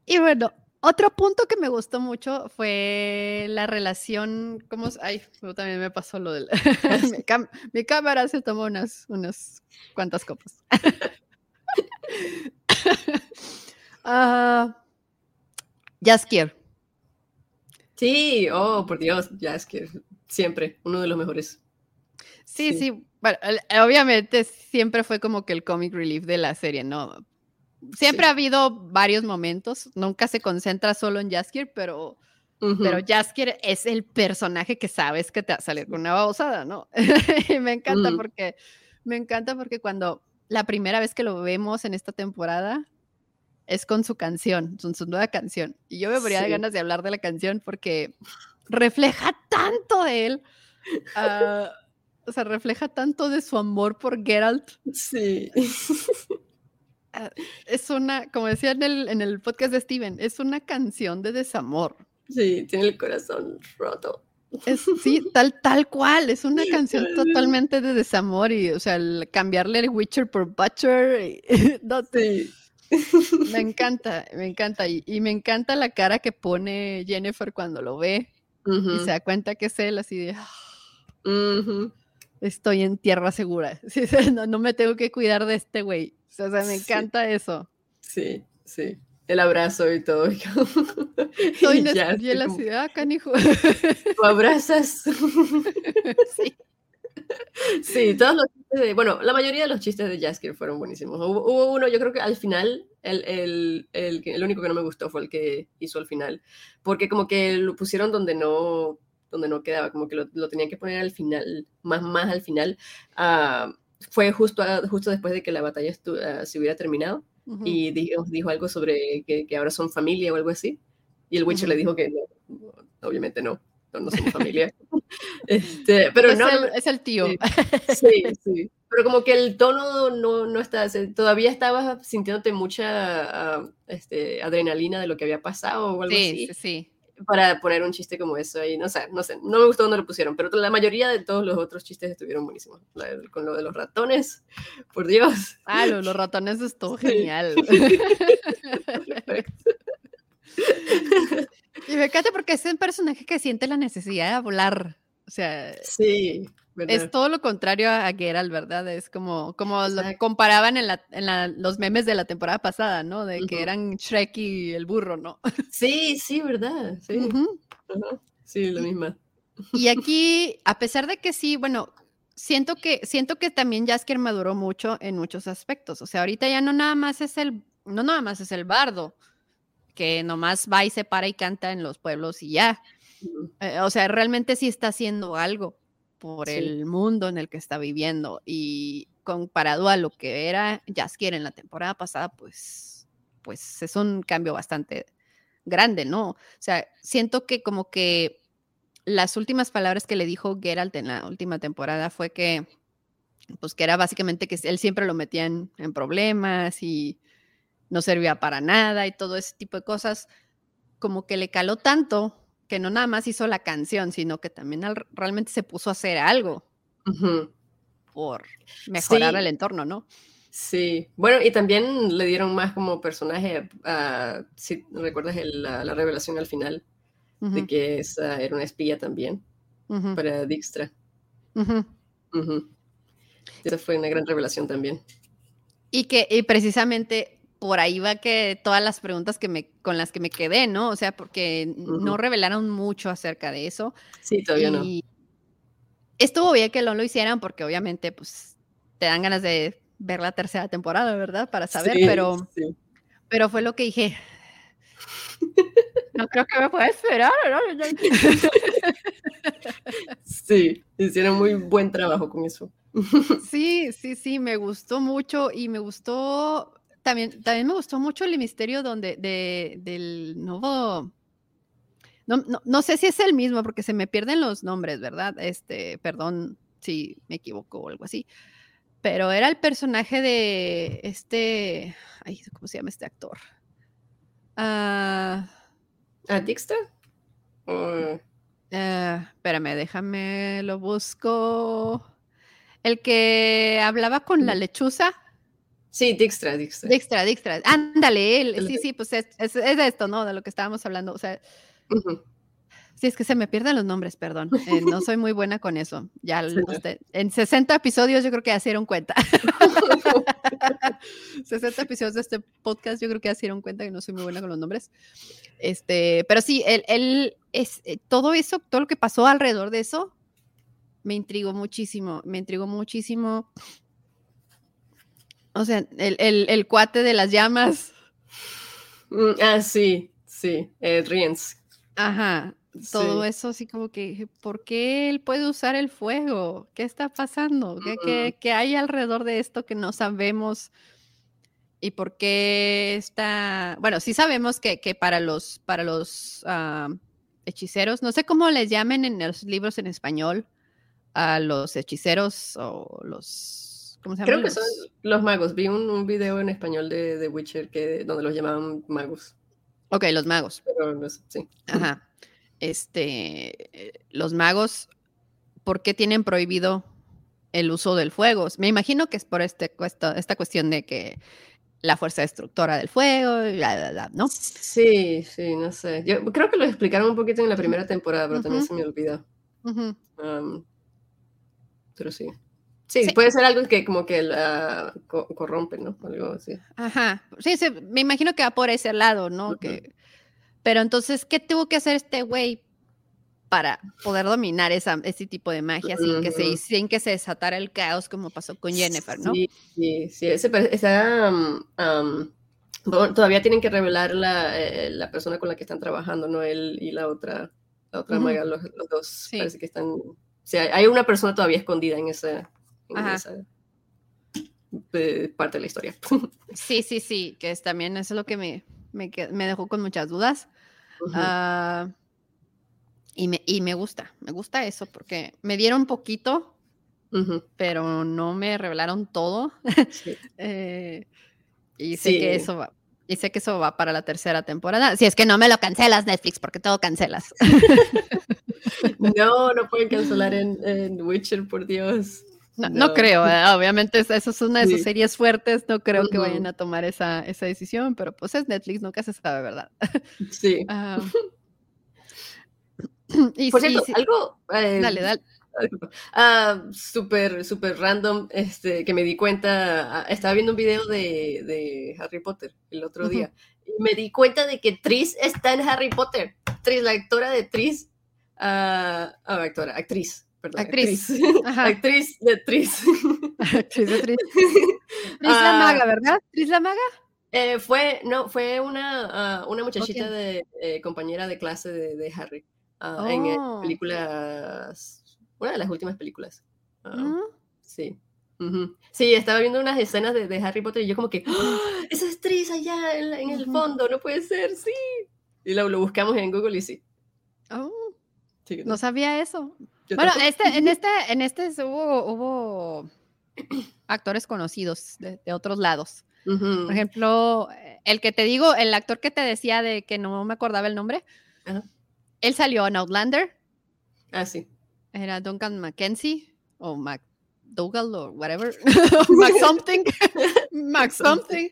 y bueno, otro punto que me gustó mucho fue la relación, ¿cómo? Ay, también me pasó lo del... mi, cámara se tomó unas, unas cuantas copas. uh, Jaskier. Sí, oh, por Dios, Jaskier. Siempre, uno de los mejores. Sí, sí, Bueno, obviamente siempre fue como que el comic relief de la serie, ¿no? Siempre ha habido varios momentos, nunca se concentra solo en Jaskier, pero, pero Jaskier es el personaje que sabes que te va a salir con una babosada, ¿no? y me encanta porque, me encanta porque cuando la primera vez que lo vemos en esta temporada es con su canción, con su nueva canción. Y yo me moría de ganas de hablar de la canción porque refleja tanto de él. Uh, o sea, refleja tanto de su amor por Geralt. Sí. Ah, es una, como decía en el, en el podcast de Steven, es una canción de desamor. Sí, tiene el corazón roto. Es, sí, tal, tal cual, es una canción totalmente de desamor y, o sea, cambiarle el Witcher por Butcher, no, sí. me encanta, me encanta y, y, me encanta la cara que pone Jennifer cuando lo ve y se da cuenta que es él, así de estoy en tierra segura. No, me tengo que cuidar de este güey. O sea, me encanta eso. Sí, sí. El abrazo y todo. Estoy en, la ciudad, canijo. Lo abrazas. sí. Sí, todos los chistes de, bueno, la mayoría de los chistes de Jaskier fueron buenísimos. Hubo, uno, yo creo que al final, el, el, el, el, único que no me gustó fue el que hizo al final, porque como que lo pusieron donde no, donde no quedaba, como que lo, lo tenían que poner al final, más, más al final. Uh, fue justo, justo después de que la batalla uh, se hubiera terminado y dijo, dijo, algo sobre que, que, ahora son familia o algo así. Y el Witcher le dijo que no, obviamente no, no, somos familia. este, pero es no, el, es el tío. Sí, sí, pero como que el tono no, no está, todavía estabas sintiéndote mucha ah, este, adrenalina de lo que había pasado o algo así. Sí, sí para poner un chiste como eso ahí, no sé, no sé, no me gustó dónde lo pusieron, pero la mayoría de todos los otros chistes estuvieron buenísimos. con lo de los ratones, por Dios. Ah, lo, los ratones estuvo genial. y me encanta porque es un personaje que siente la necesidad de hablar. O sea, sí, es todo lo contrario a Geralt, ¿verdad? Es como, como lo comparaban en, la, en los memes de la temporada pasada, ¿no? De que eran Shrek y el burro, ¿no? Sí, sí, ¿verdad? Sí, sí lo mismo. Y aquí, a pesar de que sí, bueno, siento que, siento que también Jaskier maduró mucho en muchos aspectos. O sea, ahorita ya no nada más es el, no nada más es el bardo, que nomás va y se para y canta en los pueblos y ya. Eh, o sea, realmente sí está haciendo algo por el mundo en el que está viviendo y comparado a lo que era Jaskier en la temporada pasada, pues, pues es un cambio bastante grande, ¿no? O sea, siento que como que las últimas palabras que le dijo Geralt en la última temporada fue que, pues que era básicamente que él siempre lo metía en problemas y no servía para nada y todo ese tipo de cosas, como que le caló tanto que no nada más hizo la canción, sino que también realmente se puso a hacer algo por mejorar el entorno, ¿no? Sí, bueno, y también le dieron más como personaje, si recuerdas la, revelación al final, de que esa era una espía también para Dijkstra. Esa fue una gran revelación también. Y que y precisamente por ahí va que todas las preguntas que me, con las que me quedé, ¿no? O sea, porque no revelaron mucho acerca de eso. Sí, todavía no. Estuvo bien que no lo hicieran porque obviamente, pues, te dan ganas de ver la tercera temporada, ¿verdad? Para saber, pero, pero fue lo que dije. No creo que me pueda esperar, ¿no? Sí, hicieron muy buen trabajo con eso. Sí, sí, sí, me gustó mucho y me gustó también, también me gustó mucho el misterio donde, de, del nuevo... No, no, sé si es el mismo porque se me pierden los nombres, ¿verdad? Este, perdón si me equivoco o algo así. Pero era el personaje de este. Ay, ¿cómo se llama este actor? ¿A Dixter? Uh, espérame, déjame, lo busco. El que hablaba con la lechuza. Sí, Dijkstra, Dijkstra. Dijkstra, Dijkstra. Ándale, él. Sí, sí, pues es, es, de esto, ¿no? De lo que estábamos hablando. O sea, sí, es que se me pierden los nombres, perdón. Eh, no soy muy buena con eso. Ya en 60 episodios yo creo que ya se dieron cuenta. 60 episodios de este podcast yo creo que ya se dieron cuenta que no soy muy buena con los nombres. Este, pero sí, él, él es, eh, todo eso, todo lo que pasó alrededor de eso, me intrigó muchísimo, me intrigó muchísimo o sea, el, cuate de las llamas. Mm, ah, sí, sí, eh. Ajá, todo eso así como que, ¿por qué él puede usar el fuego? ¿Qué está pasando? ¿Qué, qué, hay alrededor de esto que no sabemos? ¿Y por qué está...? Bueno, sí sabemos que, para los, para los ah, hechiceros, no sé cómo les llamen en los libros en español, a los hechiceros o los Creo que son los magos. Vi un, un video en español de, de, Witcher que, donde los llamaban magos. Ok, los magos. Pero sí. Ajá. Este, los magos, ¿por qué tienen prohibido el uso del fuego? Me imagino que es por este, esta, esta cuestión de que la fuerza destructora del fuego, ¿no? Sí, sí, no sé. Yo creo que lo explicaron un poquito en la primera temporada, pero también se me olvidó. pero sí. Sí, puede ser algo que como que la corrompe, ¿no? Algo así. Ajá. Sí, me imagino que va por ese lado, ¿no? que... Pero entonces, ¿qué tuvo que hacer este güey para poder dominar esa, ese tipo de magia sin, que se, sin que se desatara el caos como pasó con Jennifer, ¿no? Sí, sí, sí. Ese, todavía tienen que revelar la, eh, la, persona con la que están trabajando, ¿no? Él y la otra, la otra maga, los, dos. Parece que están... O sea, hay una persona todavía escondida en parte de la historia. Sí, sí, sí, que es también eso es lo que me, me, dejó con muchas dudas. Ah, y, me, y me gusta, me gusta eso porque me dieron poquito pero no me revelaron todo. Eh, y sé que eso va. Y sé que eso va para la tercera temporada. Si es que no me lo cancelas, Netflix, porque todo cancelas. no, no pueden cancelar en, Witcher, por Dios. No, creo, obviamente eso es una de sus series fuertes, no creo que vayan a tomar esa, esa, decisión, pero pues es Netflix, nunca se sabe, ¿verdad? Sí. Ah, y por cierto, algo... Eh, dale, dale. Ah, súper, súper random, este, que me di cuenta, ah, estaba viendo un video de, de Harry Potter el otro día, y me di cuenta de que Tris está en Harry Potter. Tris, la actora de Tris, uh, actora, actriz, perdón. Actriz. Actriz, de Tris. actriz de Tris. Tris la maga, ¿verdad? Tris la maga. Eh, fue, no, fue una, una muchachita de eh, compañera de clase de, de Harry. en oh. películas una de las últimas películas. Ah, sí. Sí, estaba viendo unas escenas de, Harry Potter y yo como que, ¡Ah! esa es allá en, el fondo, no puede ser, sí. Y lo, lo buscamos en Google y sí. Oh, no sabía eso. Bueno, este, en este, en este hubo, hubo actores conocidos de, otros lados. Por ejemplo, el que te digo, el actor que te decía de que no me acordaba el nombre, él salió en Outlander. Ah, sí. Era Duncan Mackenzie o McDougall o whatever. Mac something. Mac something.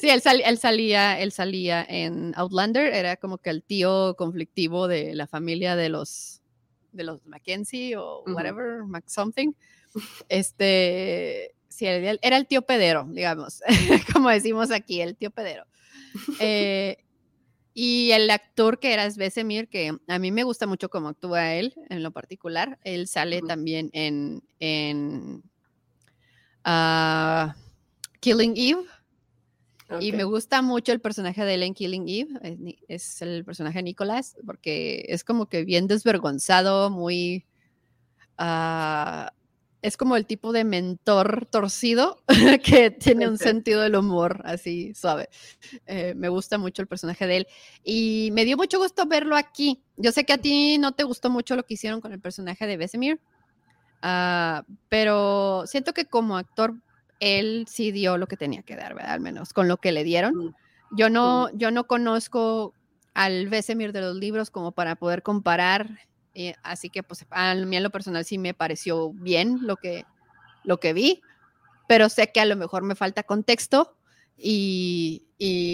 Sí, él, salía, él salía en Outlander, era como que el tío conflictivo de la familia de los de los Mackenzie o whatever, Mac something. Este, sí, era el tío pedero, digamos, como decimos aquí, el tío pedero. Eh, y el actor que era Svesemir, que a mí me gusta mucho cómo actúa él en lo particular, él sale también en, en ah, Killing Eve. Y me gusta mucho el personaje de él en Killing Eve, es, el personaje Nicolás, porque es como que bien desvergonzado, muy... Uh, es como el tipo de mentor torcido que tiene un sentido del humor así suave. Eh, me gusta mucho el personaje de él y me dio mucho gusto verlo aquí. Yo sé que a ti no te gustó mucho lo que hicieron con el personaje de Besemir, ah, pero siento que como actor él sí dio lo que tenía que dar, ¿verdad? Al menos con lo que le dieron. Yo no, yo no conozco al Besemir de los libros como para poder comparar eh, así que pues a mí en lo personal sí me pareció bien lo que, lo que vi, pero sé que a lo mejor me falta contexto y,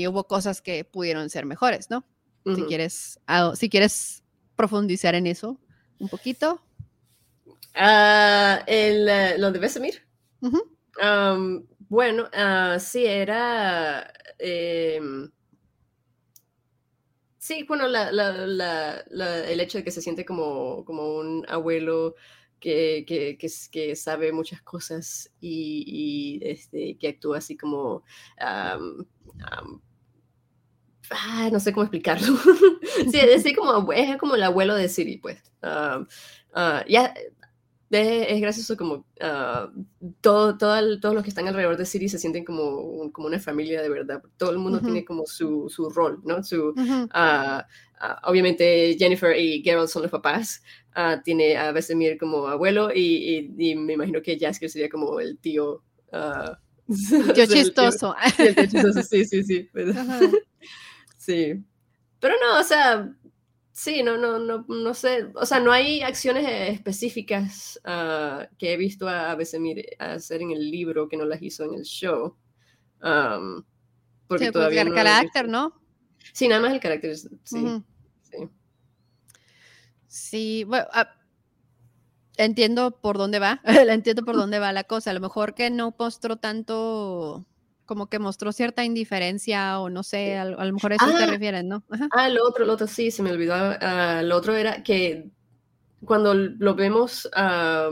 hubo cosas que pudieron ser mejores, ¿no? Si quieres, ah, si quieres profundizar en eso un poquito. Ah, el, eh, lo de Bueno, uh, sí, era... Em, Sí, bueno, el hecho de que se siente como, un abuelo que, sabe muchas cosas y, este, que actúa así como... ah, no sé cómo explicarlo. sí, es, como, es como el abuelo de Siri, pues. Ah, ya, es, gracioso como uh, todo, todo todos los que están alrededor de Siri se sienten como, como una familia de verdad. Todo el mundo tiene como su, su, rol, ¿no? Su, uh, obviamente Jennifer y Geralt son los papás. tiene a Vesemir como abuelo y, y, me imagino que Jasker sería como el tío. tío chistoso. El tío, chistoso, sí, sí, sí. sí. Pero no, o sea, Sí, no, no, no, no sé, o sea, no hay acciones específicas ah, que he visto a, a Besemir hacer en el libro que no las hizo en el show. porque todavía el carácter, ¿no? Sí, nada más el carácter, sí. Sí, sí bueno, ah, entiendo por dónde va, entiendo por dónde va la cosa. A lo mejor que no postró tanto como que mostró cierta indiferencia o no sé, a, lo mejor a eso te ah. refieres, ¿no? Ah, lo otro, lo otro, sí, se me olvidó. Uh, lo otro era que cuando lo vemos ah,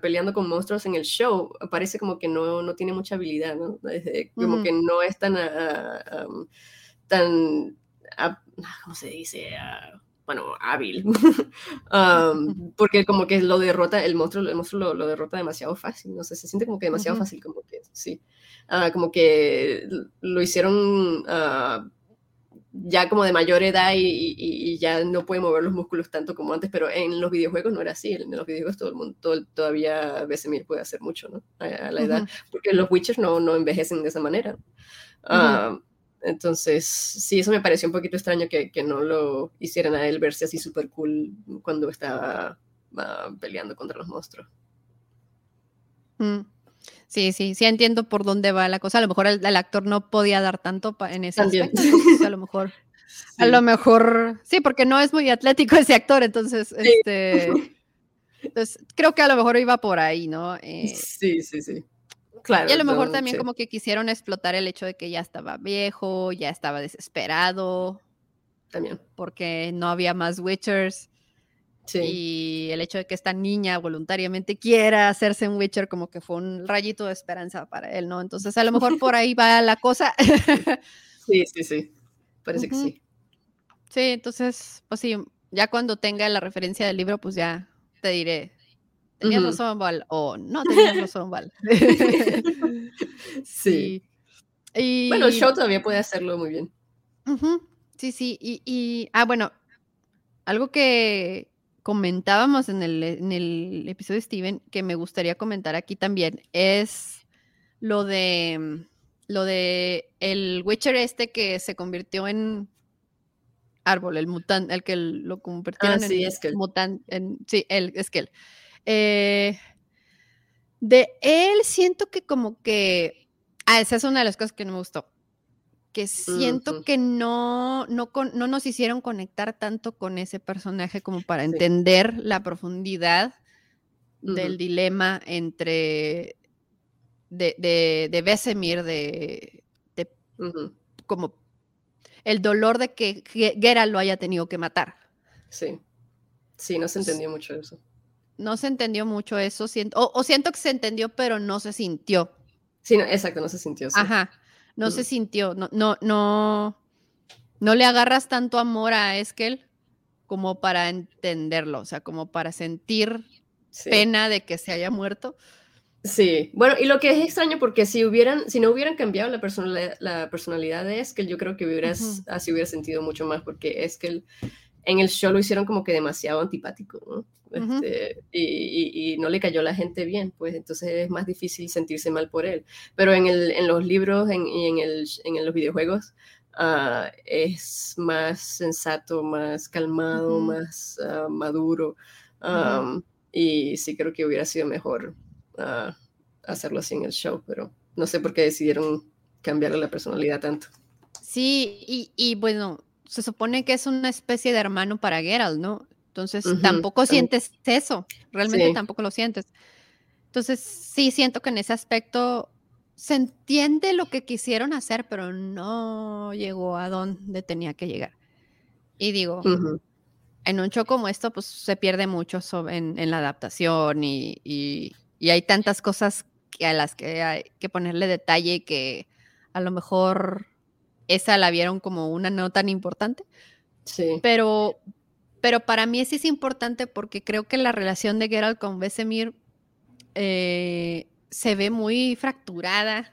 peleando con monstruos en el show, parece como que no, no tiene mucha habilidad, ¿no? como que no es tan, tan, ¿cómo se dice? Bueno, hábil, porque como que lo derrota, el monstruo, el monstruo lo, derrota demasiado fácil, no sé, se siente como que demasiado fácil, como que, sí. Ah, como que lo hicieron, uh, ya como de mayor edad y, ya no puede mover los músculos tanto como antes, pero en los videojuegos no era así, en los videojuegos todo el mundo, todo, todavía Vesemir puede hacer mucho, ¿no? A, la edad, porque los Witchers no, no envejecen de esa manera. Ah, entonces, sí, eso me pareció un poquito extraño que, que no lo hicieran a él verse así súper cool cuando estaba ah, peleando contra los monstruos. Mm. Sí, sí, sí entiendo por dónde va la cosa. A lo mejor el, actor no podía dar tanto en ese aspecto. a lo mejor, a lo mejor, sí, porque no es muy atlético ese actor, entonces, este, entonces, creo que a lo mejor iba por ahí, ¿no? Eh, sí, sí, sí. Claro. Y a lo mejor también como que quisieron explotar el hecho de que ya estaba viejo, ya estaba desesperado. También. Porque no había más Witchers. Y el hecho de que esta niña voluntariamente quiera hacerse un Witcher como que fue un rayito de esperanza para él, ¿no? Entonces a lo mejor por ahí va la cosa. sí, sí, sí. Parece que sí. Sí, entonces, pues sí, ya cuando tenga la referencia del libro, pues ya te diré, tenías razón, Val, o no tenías razón, Val. sí. Y... Bueno, el show todavía puede hacerlo muy bien. Sí, sí, y, y, ah, bueno, algo que, comentábamos en el, en el episodio de Steven, que me gustaría comentar aquí también, es lo de lo de el Witcher este que se convirtió en árbol, el mutante, el que lo convirtió ah, en sí, mutante, sí, el Eskel. Eh, de él siento que como que, ah, esa es una de las cosas que no me gustó que siento que no, no, no, nos hicieron conectar tanto con ese personaje como para entender la profundidad del dilema entre de, de, de Besemir, de, como el dolor de que Geralt lo haya tenido que matar. Sí, sí, no se entendió mucho eso. No se entendió mucho eso, siento, o, siento que se entendió, pero no se sintió. Sí, exacto, no se sintió. Ajá no se sintió, no, no, no, no le agarras tanto amor a Eskel como para entenderlo, o sea, como para sentir pena de que se haya muerto. Sí, bueno, y lo que es extraño porque si hubieran, si no hubieran cambiado la personalidad, la personalidad de Eskel, yo creo que hubieras, así hubiera sentido mucho más porque Eskel en el show lo hicieron como que demasiado antipático, ¿no? Este, y, no le cayó a la gente bien, pues entonces es más difícil sentirse mal por él. Pero en, el, en los libros en, y en, el, en los videojuegos ah, es más sensato, más calmado, más ah, maduro. y sí creo que hubiera sido mejor ah, hacerlo así en el show, pero no sé por qué decidieron cambiarle la personalidad tanto. Sí, y, y bueno, se supone que es una especie de hermano para Geralt, ¿no? Entonces tampoco sientes eso, realmente tampoco lo sientes. Entonces sí siento que en ese aspecto se entiende lo que quisieron hacer, pero no llegó a donde tenía que llegar. Y digo, en un show como esto, pues se pierde mucho en, la adaptación y, y, hay tantas cosas que a las que hay que ponerle detalle que a lo mejor esa la vieron como una no tan importante. Sí. Pero, pero para mí sí es importante porque creo que la relación de Geralt con Vesemir eh, se ve muy fracturada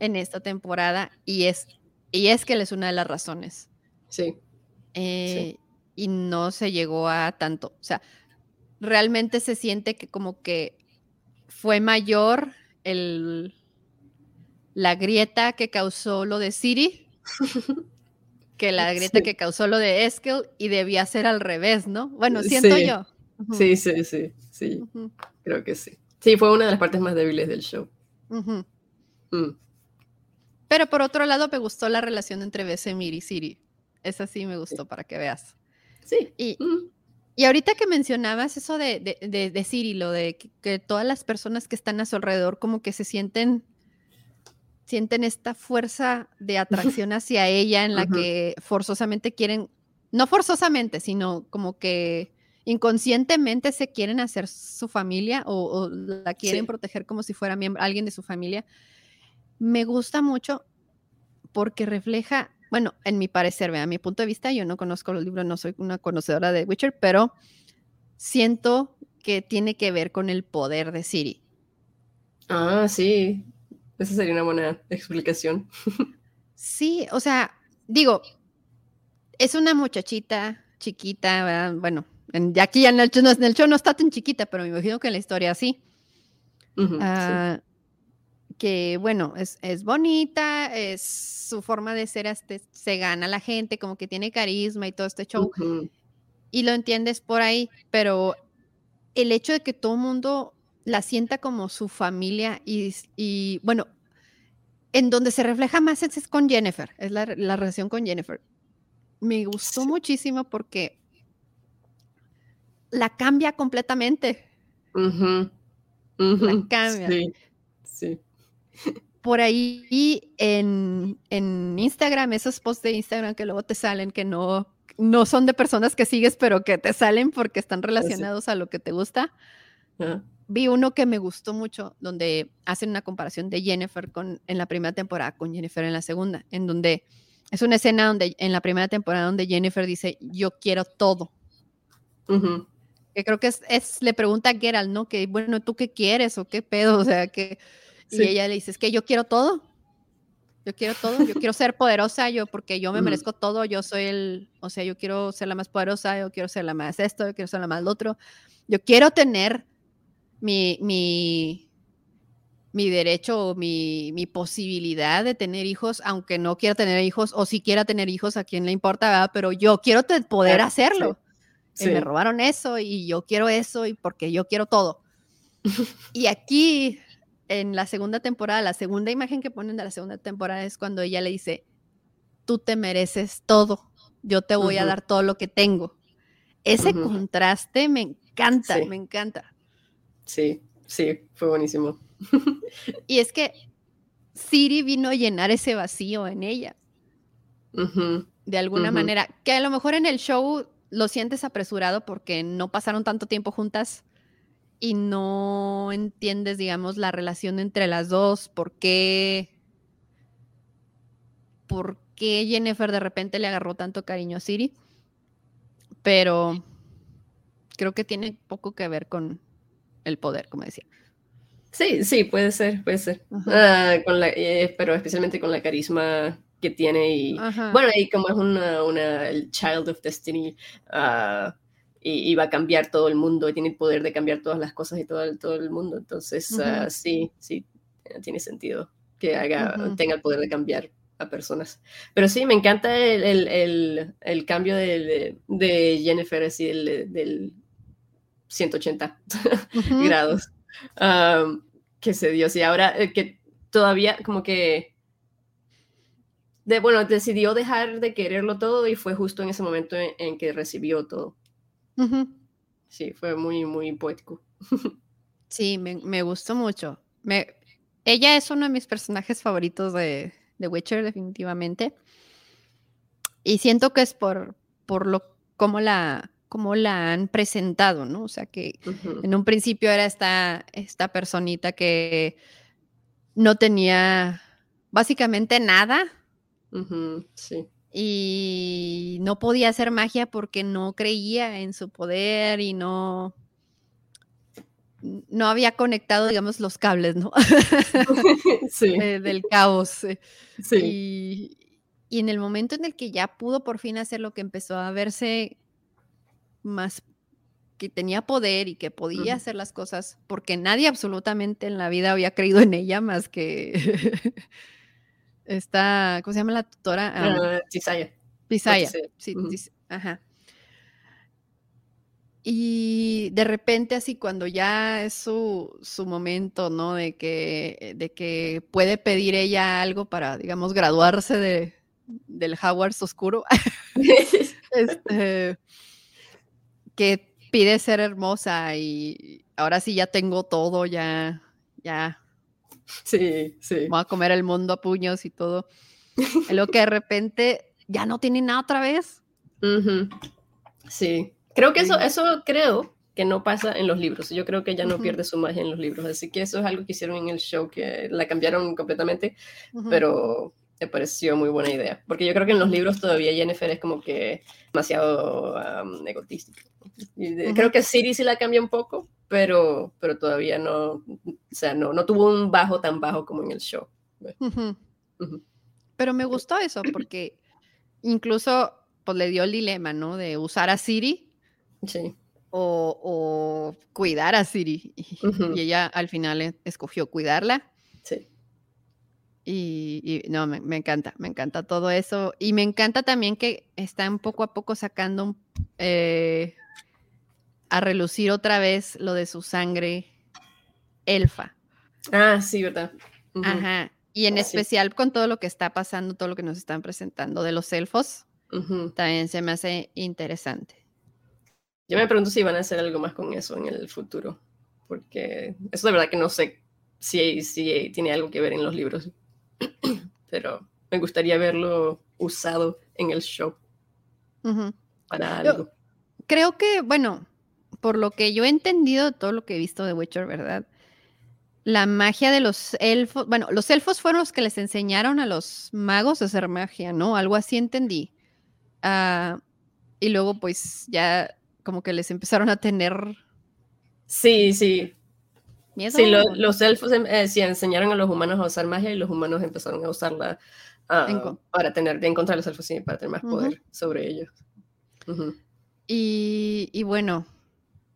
en esta temporada y es, y es que él es una de las razones. Sí. Eh, y no se llegó a tanto. O sea, realmente se siente que como que fue mayor el, la grieta que causó lo de Siri que la grieta que causó lo de Eskel y debía ser al revés, ¿no? Bueno, siento yo. Sí, sí, sí, sí. Creo que sí. Sí, fue una de las partes más débiles del show. Mm. Pero por otro lado, me gustó la relación entre Besemir y Siri. Esa sí me gustó para que veas. Sí. Y, y ahorita que mencionabas eso de, de, de, Siri, lo de que, todas las personas que están a su alrededor como que se sienten sienten esta fuerza de atracción hacia ella en la que forzosamente quieren, no forzosamente, sino como que inconscientemente se quieren hacer su familia o, la quieren proteger como si fuera alguien de su familia. Me gusta mucho porque refleja, bueno, en mi parecer, a mi punto de vista, yo no conozco los libros, no soy una conocedora de Witcher, pero siento que tiene que ver con el poder de Siri. Ah, sí, esa sería una buena explicación. Sí, o sea, digo, es una muchachita chiquita, bueno, en, aquí en el, en el, show no está tan chiquita, pero me imagino que en la historia sí. Ah, que bueno, es, es, bonita, es su forma de ser, este, se gana la gente, como que tiene carisma y todo este show. Y lo entiendes por ahí, pero el hecho de que todo el mundo la sienta como su familia y, y bueno, en donde se refleja más es, con Jennifer, es la, la, relación con Jennifer. Me gustó muchísimo porque la cambia completamente. La cambia. Sí, sí. Por ahí en, en, Instagram, esos posts de Instagram que luego te salen, que no, no son de personas que sigues, pero que te salen porque están ah, relacionados a lo que te gusta vi uno que me gustó mucho, donde hacen una comparación de Jennifer con, en la primera temporada con Jennifer en la segunda, en donde es una escena donde en la primera temporada donde Jennifer dice, yo quiero todo. Que creo que es, es, le pregunta a Geralt, ¿no? Que, bueno, ¿tú qué quieres o qué pedo? O sea, que... Y ella le dice, es que yo quiero todo. Yo quiero todo, yo quiero ser poderosa, yo porque yo me merezco todo, yo soy el, o sea, yo quiero ser la más poderosa, yo quiero ser la más esto, yo quiero ser la más lo otro. Yo quiero tener mi, mi, mi derecho o mi, mi, posibilidad de tener hijos, aunque no quiera tener hijos, o si quiera tener hijos, a quien le importa, pero yo quiero poder hacerlo. me robaron eso y yo quiero eso y porque yo quiero todo. y aquí, en la segunda temporada, la segunda imagen que ponen de la segunda temporada es cuando ella le dice, tú te mereces todo, yo te voy a dar todo lo que tengo. Ese contraste me encanta, me encanta. Sí, sí, fue buenísimo. y es que Siri vino a llenar ese vacío en ella. de alguna manera. Que a lo mejor en el show lo sientes apresurado porque no pasaron tanto tiempo juntas y no entiendes, digamos, la relación entre las dos, por qué, por qué Jennifer de repente le agarró tanto cariño a Siri. Pero creo que tiene poco que ver con, el poder, como decía. Sí, sí, puede ser, puede ser. Ah, con la, eh, pero especialmente con la carisma que tiene y bueno, y como es una, una el child of destiny uh, y, va a cambiar todo el mundo, tiene el poder de cambiar todas las cosas y todo el, todo el mundo, entonces ah, sí, sí, tiene sentido que haga, tenga el poder de cambiar a personas. Pero sí, me encanta el, el, el, cambio de, de, Jennifer, así, del 180 grados que se dio. Y ahora eh, que todavía como que, de, bueno, decidió dejar de quererlo todo y fue justo en ese momento en, que recibió todo. Sí, fue muy, muy poético. sí, me, me, gustó mucho. Me, ella es uno de mis personajes favoritos de, de Witcher, definitivamente. Y siento que es por, por lo como la, cómo la han presentado, ¿no? O sea, que en un principio era esta, esta personita que no tenía básicamente nada. sí. Y no podía hacer magia porque no creía en su poder y no, no había conectado, digamos, los cables, ¿no? sí. del caos. Sí. Y, y, en el momento en el que ya pudo por fin hacer lo que empezó a verse más que tenía poder y que podía hacer las cosas, porque nadie absolutamente en la vida había creído en ella más que esta, ¿cómo se llama la tutora? Ah, Tisaya. Tisaya, sí, ajá. Y de repente así cuando ya es su, su, momento, ¿no? De que, de que puede pedir ella algo para, digamos, graduarse de, del Hogwarts oscuro. este, que pide ser hermosa y ahora sí ya tengo todo, ya, ya. Sí, sí. Voy a comer el mundo a puños y todo. Lo que de repente ya no tiene nada otra vez. Sí. Creo que eso, eso creo que no pasa en los libros. Yo creo que ya no pierde su magia en los libros. Así que eso es algo que hicieron en el show, que la cambiaron completamente, pero me pareció muy buena idea. Porque yo creo que en los libros todavía Jennifer es como que demasiado um, egotística. Creo que Siri sí la cambia un poco, pero, pero todavía no, o sea, no, no tuvo un bajo tan bajo como en el show. Pero me gustó eso porque incluso pues le dio el dilema, ¿no? De usar a Siri. Sí. O, cuidar a Siri. Y ella al final e, escogió cuidarla. Sí. Y, no, me, encanta, me encanta todo eso. Y me encanta también que están poco a poco sacando eh, a relucir otra vez lo de su sangre elfa. Ah, sí, ¿verdad? Ajá. Y en especial con todo lo que está pasando, todo lo que nos están presentando de los elfos, también se me hace interesante. Yo me pregunto si van a hacer algo más con eso en el futuro, porque eso de verdad que no sé si, si tiene algo que ver en los libros, pero me gustaría verlo usado en el show para algo. creo que, bueno, por lo que yo he entendido de todo lo que he visto de Witcher, ¿verdad? La magia de los elfos, bueno, los elfos fueron los que les enseñaron a los magos a hacer magia, ¿no? Algo así entendí. Ah, y luego pues ya como que les empezaron a tener... Sí, sí. Sí, los elfos em, eh, sí enseñaron a los humanos a usar magia y los humanos empezaron a usarla ah, para tener, en contra de los elfos, sí, para tener más poder sobre ellos. y, y, bueno,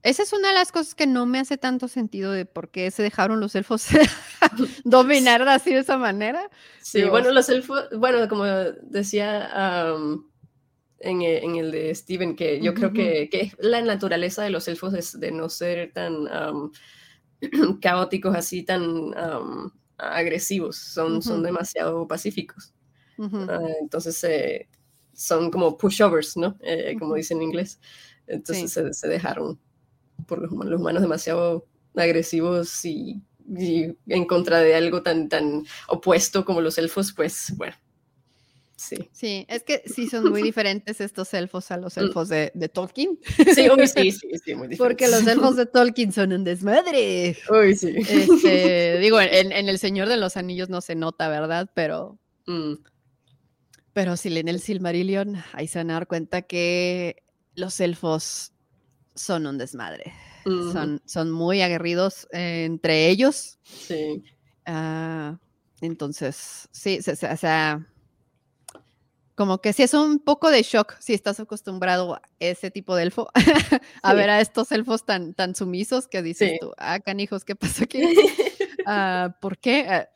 esa es una de las cosas que no me hace tanto sentido de por qué se dejaron los elfos dominar así de esa manera. Sí, bueno, los elfos, bueno, como decía en, e, en, el de Steven, que yo creo que, que, la naturaleza de los elfos es de no ser tan caóticos, así tan agresivos, son, son demasiado pacíficos. Ah, entonces eh, son como pushovers, ¿no? Eh, como dicen en inglés. Entonces se dejaron por los humanos, los humanos demasiado agresivos y, en contra de algo tan, tan opuesto como los elfos, pues bueno. Sí. sí, es que sí son muy diferentes estos elfos a los mm. elfos de, Tolkien. Sí, sí, sí, sí, muy diferentes. Porque los elfos de Tolkien son un desmadre. Uy, sí. Este, digo, en, El Señor de los Anillos no se nota, ¿verdad? Pero, mm. pero sí, en el Silmarillion ahí se van a dar cuenta que los elfos son un desmadre. son, son muy aguerridos eh, entre ellos. Sí. Ah, entonces, sí, o sea, como que sí es un poco de shock si estás acostumbrado a ese tipo de elfo, a ver a estos elfos tan, tan sumisos que dices tú, ah, canijos, ¿qué pasa aquí? Ah, ¿Por qué? Ah,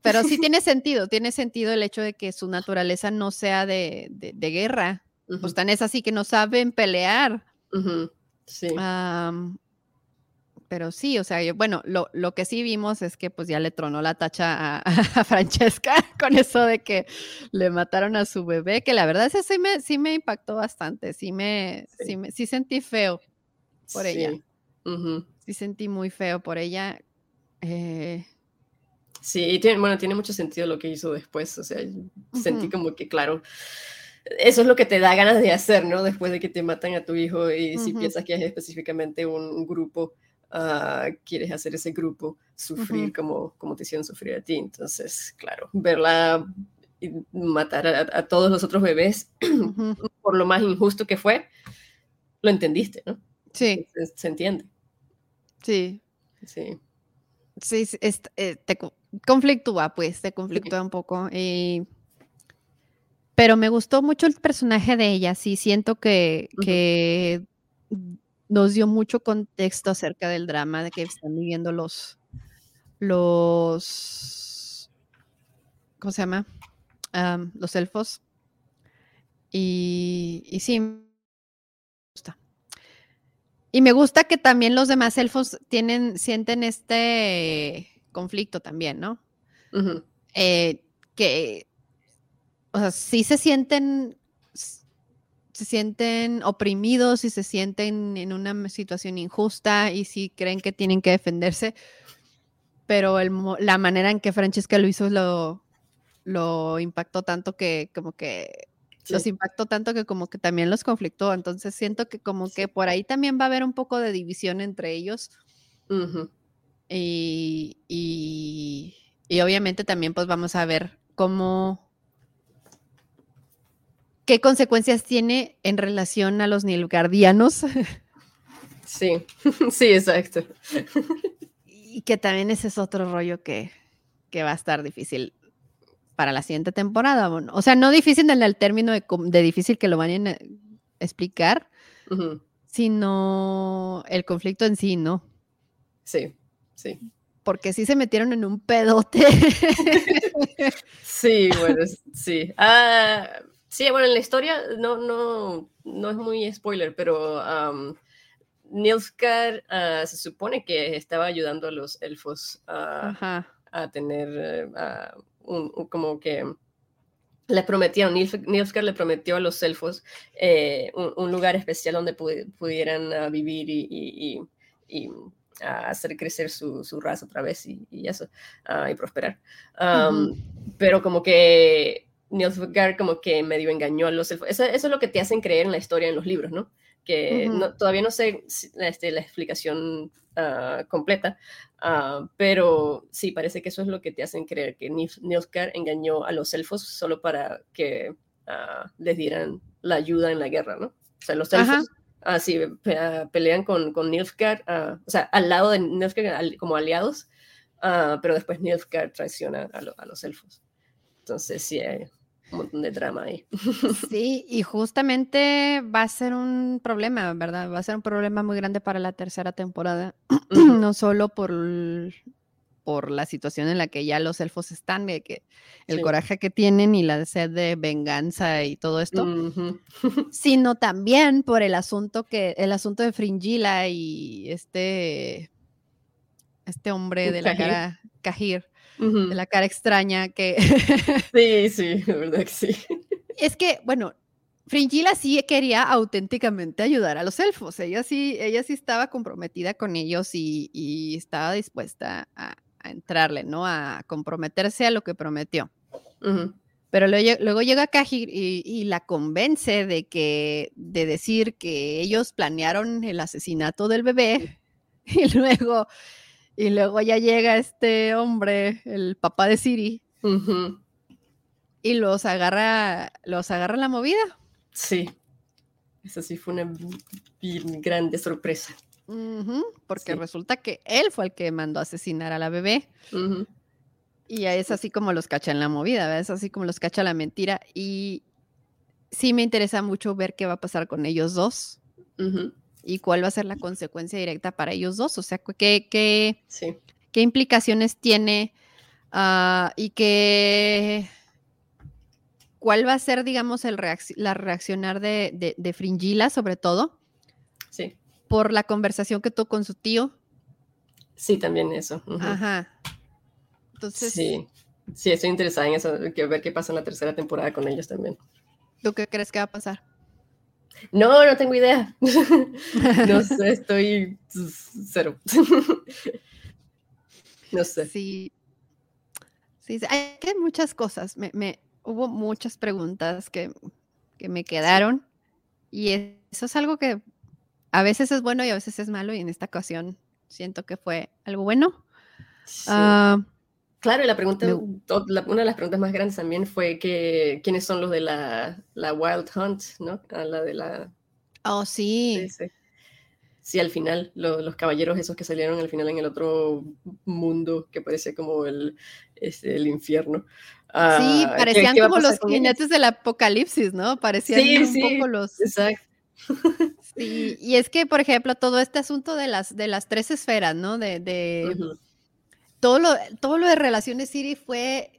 pero sí tiene sentido, tiene sentido el hecho de que su naturaleza no sea de, guerra. Pues tan es así que no saben pelear. Sí. Pero sí, o sea, bueno, lo, lo, que sí vimos es que pues ya le tronó la tacha a, Francesca con eso de que le mataron a su bebé, que la verdad ese sí me, sí me impactó bastante, sí me, sí. me, sí sentí feo por ella. Sí sentí muy feo por ella. Eh. Sí, y tiene, bueno, tiene mucho sentido lo que hizo después, o sea, sentí como que, claro, eso es lo que te da ganas de hacer, ¿no? Después de que te matan a tu hijo y si piensas que es específicamente un, grupo, uh, quieres hacer ese grupo sufrir como, como te hicieron sufrir a ti. Entonces, claro, verla matar a, todos los otros bebés por lo más injusto que fue, lo entendiste, ¿no? Sí. Se, entiende. Sí. Sí. Sí, eh, te conflictúa, pues, te conflictúa un poco. Y pero me gustó mucho el personaje de ella, sí, siento que, nos dio mucho contexto acerca del drama de que están viviendo los, los, ¿cómo se llama? los elfos. Y, y sí, me gusta. Y me gusta que también los demás elfos tienen, sienten este conflicto también, ¿no? Eh, que o sea, sí se sienten, se sienten oprimidos y se sienten en una situación injusta y sí creen que tienen que defenderse, pero la manera en que Francesca lo hizo lo, lo impactó tanto que como que los impactó tanto que como que también los conflictó. Entonces siento que como que por ahí también va a haber un poco de división entre ellos. y, y, y, obviamente también pues vamos a ver cómo qué consecuencias tiene en relación a los nilgardianos. Sí, sí, exacto. Y que también ese es otro rollo que, va a estar difícil. para la siguiente temporada. O sea, no difícil en el término de, difícil que lo vayan a explicar, sino el conflicto en sí, ¿no? Sí, sí. Porque sí se metieron en un pedote. sí, bueno, sí. Ah, sí, bueno, en la historia no, no, no es muy spoiler, pero um, Nilfgaard ah, se supone que estaba ayudando a los elfos a tener eh, un, como que le prometieron, Nilfgaard le prometió a los elfos eh, un, lugar especial donde pudieran ah, vivir y, ah, hacer crecer su, raza otra vez y, eso, y prosperar. Pero como que Nilfgaard como que medio engañó a los elfos. eso, es lo que te hacen creer en la historia en los libros, ¿no? que todavía no sé este, la explicación ah, completa, ah, pero sí, parece que eso es lo que te hacen creer, que Nilfgaard engañó a los elfos solo para que uh, les dieran la ayuda en la guerra, ¿no? O sea, los elfos así pelean con, con Nilfgaard, o sea, al lado de Nilfgaard como aliados, pero después Nilfgaard traiciona a, a los elfos. Entonces, sí, un montón de drama ahí. Sí, y justamente va a ser un problema, ¿verdad? Va a ser un problema muy grande para la tercera temporada, no solo por, por la situación en la que ya los elfos están, de que el coraje que tienen y la sed de venganza y todo esto, sino también por el asunto que el asunto de Fringilla y este este hombre de la cara Cajir de la cara extraña que... sí, sí, la verdad que sí. Es que, bueno, Fringilla sí quería auténticamente ayudar a los elfos. Ella sí, ella sí estaba comprometida con ellos y, estaba dispuesta a, entrarle, ¿no? A comprometerse a lo que prometió. Pero luego, llega Cajir y, y, la convence de que, de decir que ellos planearon el asesinato del bebé y luego y luego ya llega este hombre, el papá de Siri, y los agarra, los agarra la movida. Sí, esa sí fue una grande sorpresa. porque resulta que él fue el que mandó a asesinar a la bebé. Y es así como los cacha en la movida, es así como los cacha la mentira. Y sí me interesa mucho ver qué va a pasar con ellos dos y cuál va a ser la consecuencia directa para ellos dos. O sea, qué, qué, qué implicaciones tiene ah, y qué, cuál va a ser, digamos, el la reaccionar de, de, Fringila, sobre todo. Sí. Por la conversación que tuvo con su tío. Sí, también eso. Ajá. Entonces. Sí. Sí, estoy interesada en eso, que ver qué pasa en la tercera temporada con ellos también. ¿Tú qué crees que va a pasar? No, no tengo idea. no sé, estoy cero. no sé. Sí. Sí, hay muchas cosas. Me, hubo muchas preguntas que, me quedaron. Y eso es algo que a veces es bueno y a veces es malo. Y en esta ocasión siento que fue algo bueno. Ah, Claro, y la pregunta, una de las preguntas más grandes también fue que quiénes son los de la, Wild Hunt, ¿no? A la de la. Oh, sí. Sí, al final, los caballeros esos que salieron al final en el otro mundo que parecía como el, este, el infierno. sí, ah, parecían como los jinetes del apocalipsis, ¿no? Parecían un poco los. Exacto. Sí, y es que, por ejemplo, todo este asunto de las, de las tres esferas, ¿no? De, todo lo, todo lo de Relaciones Siri fue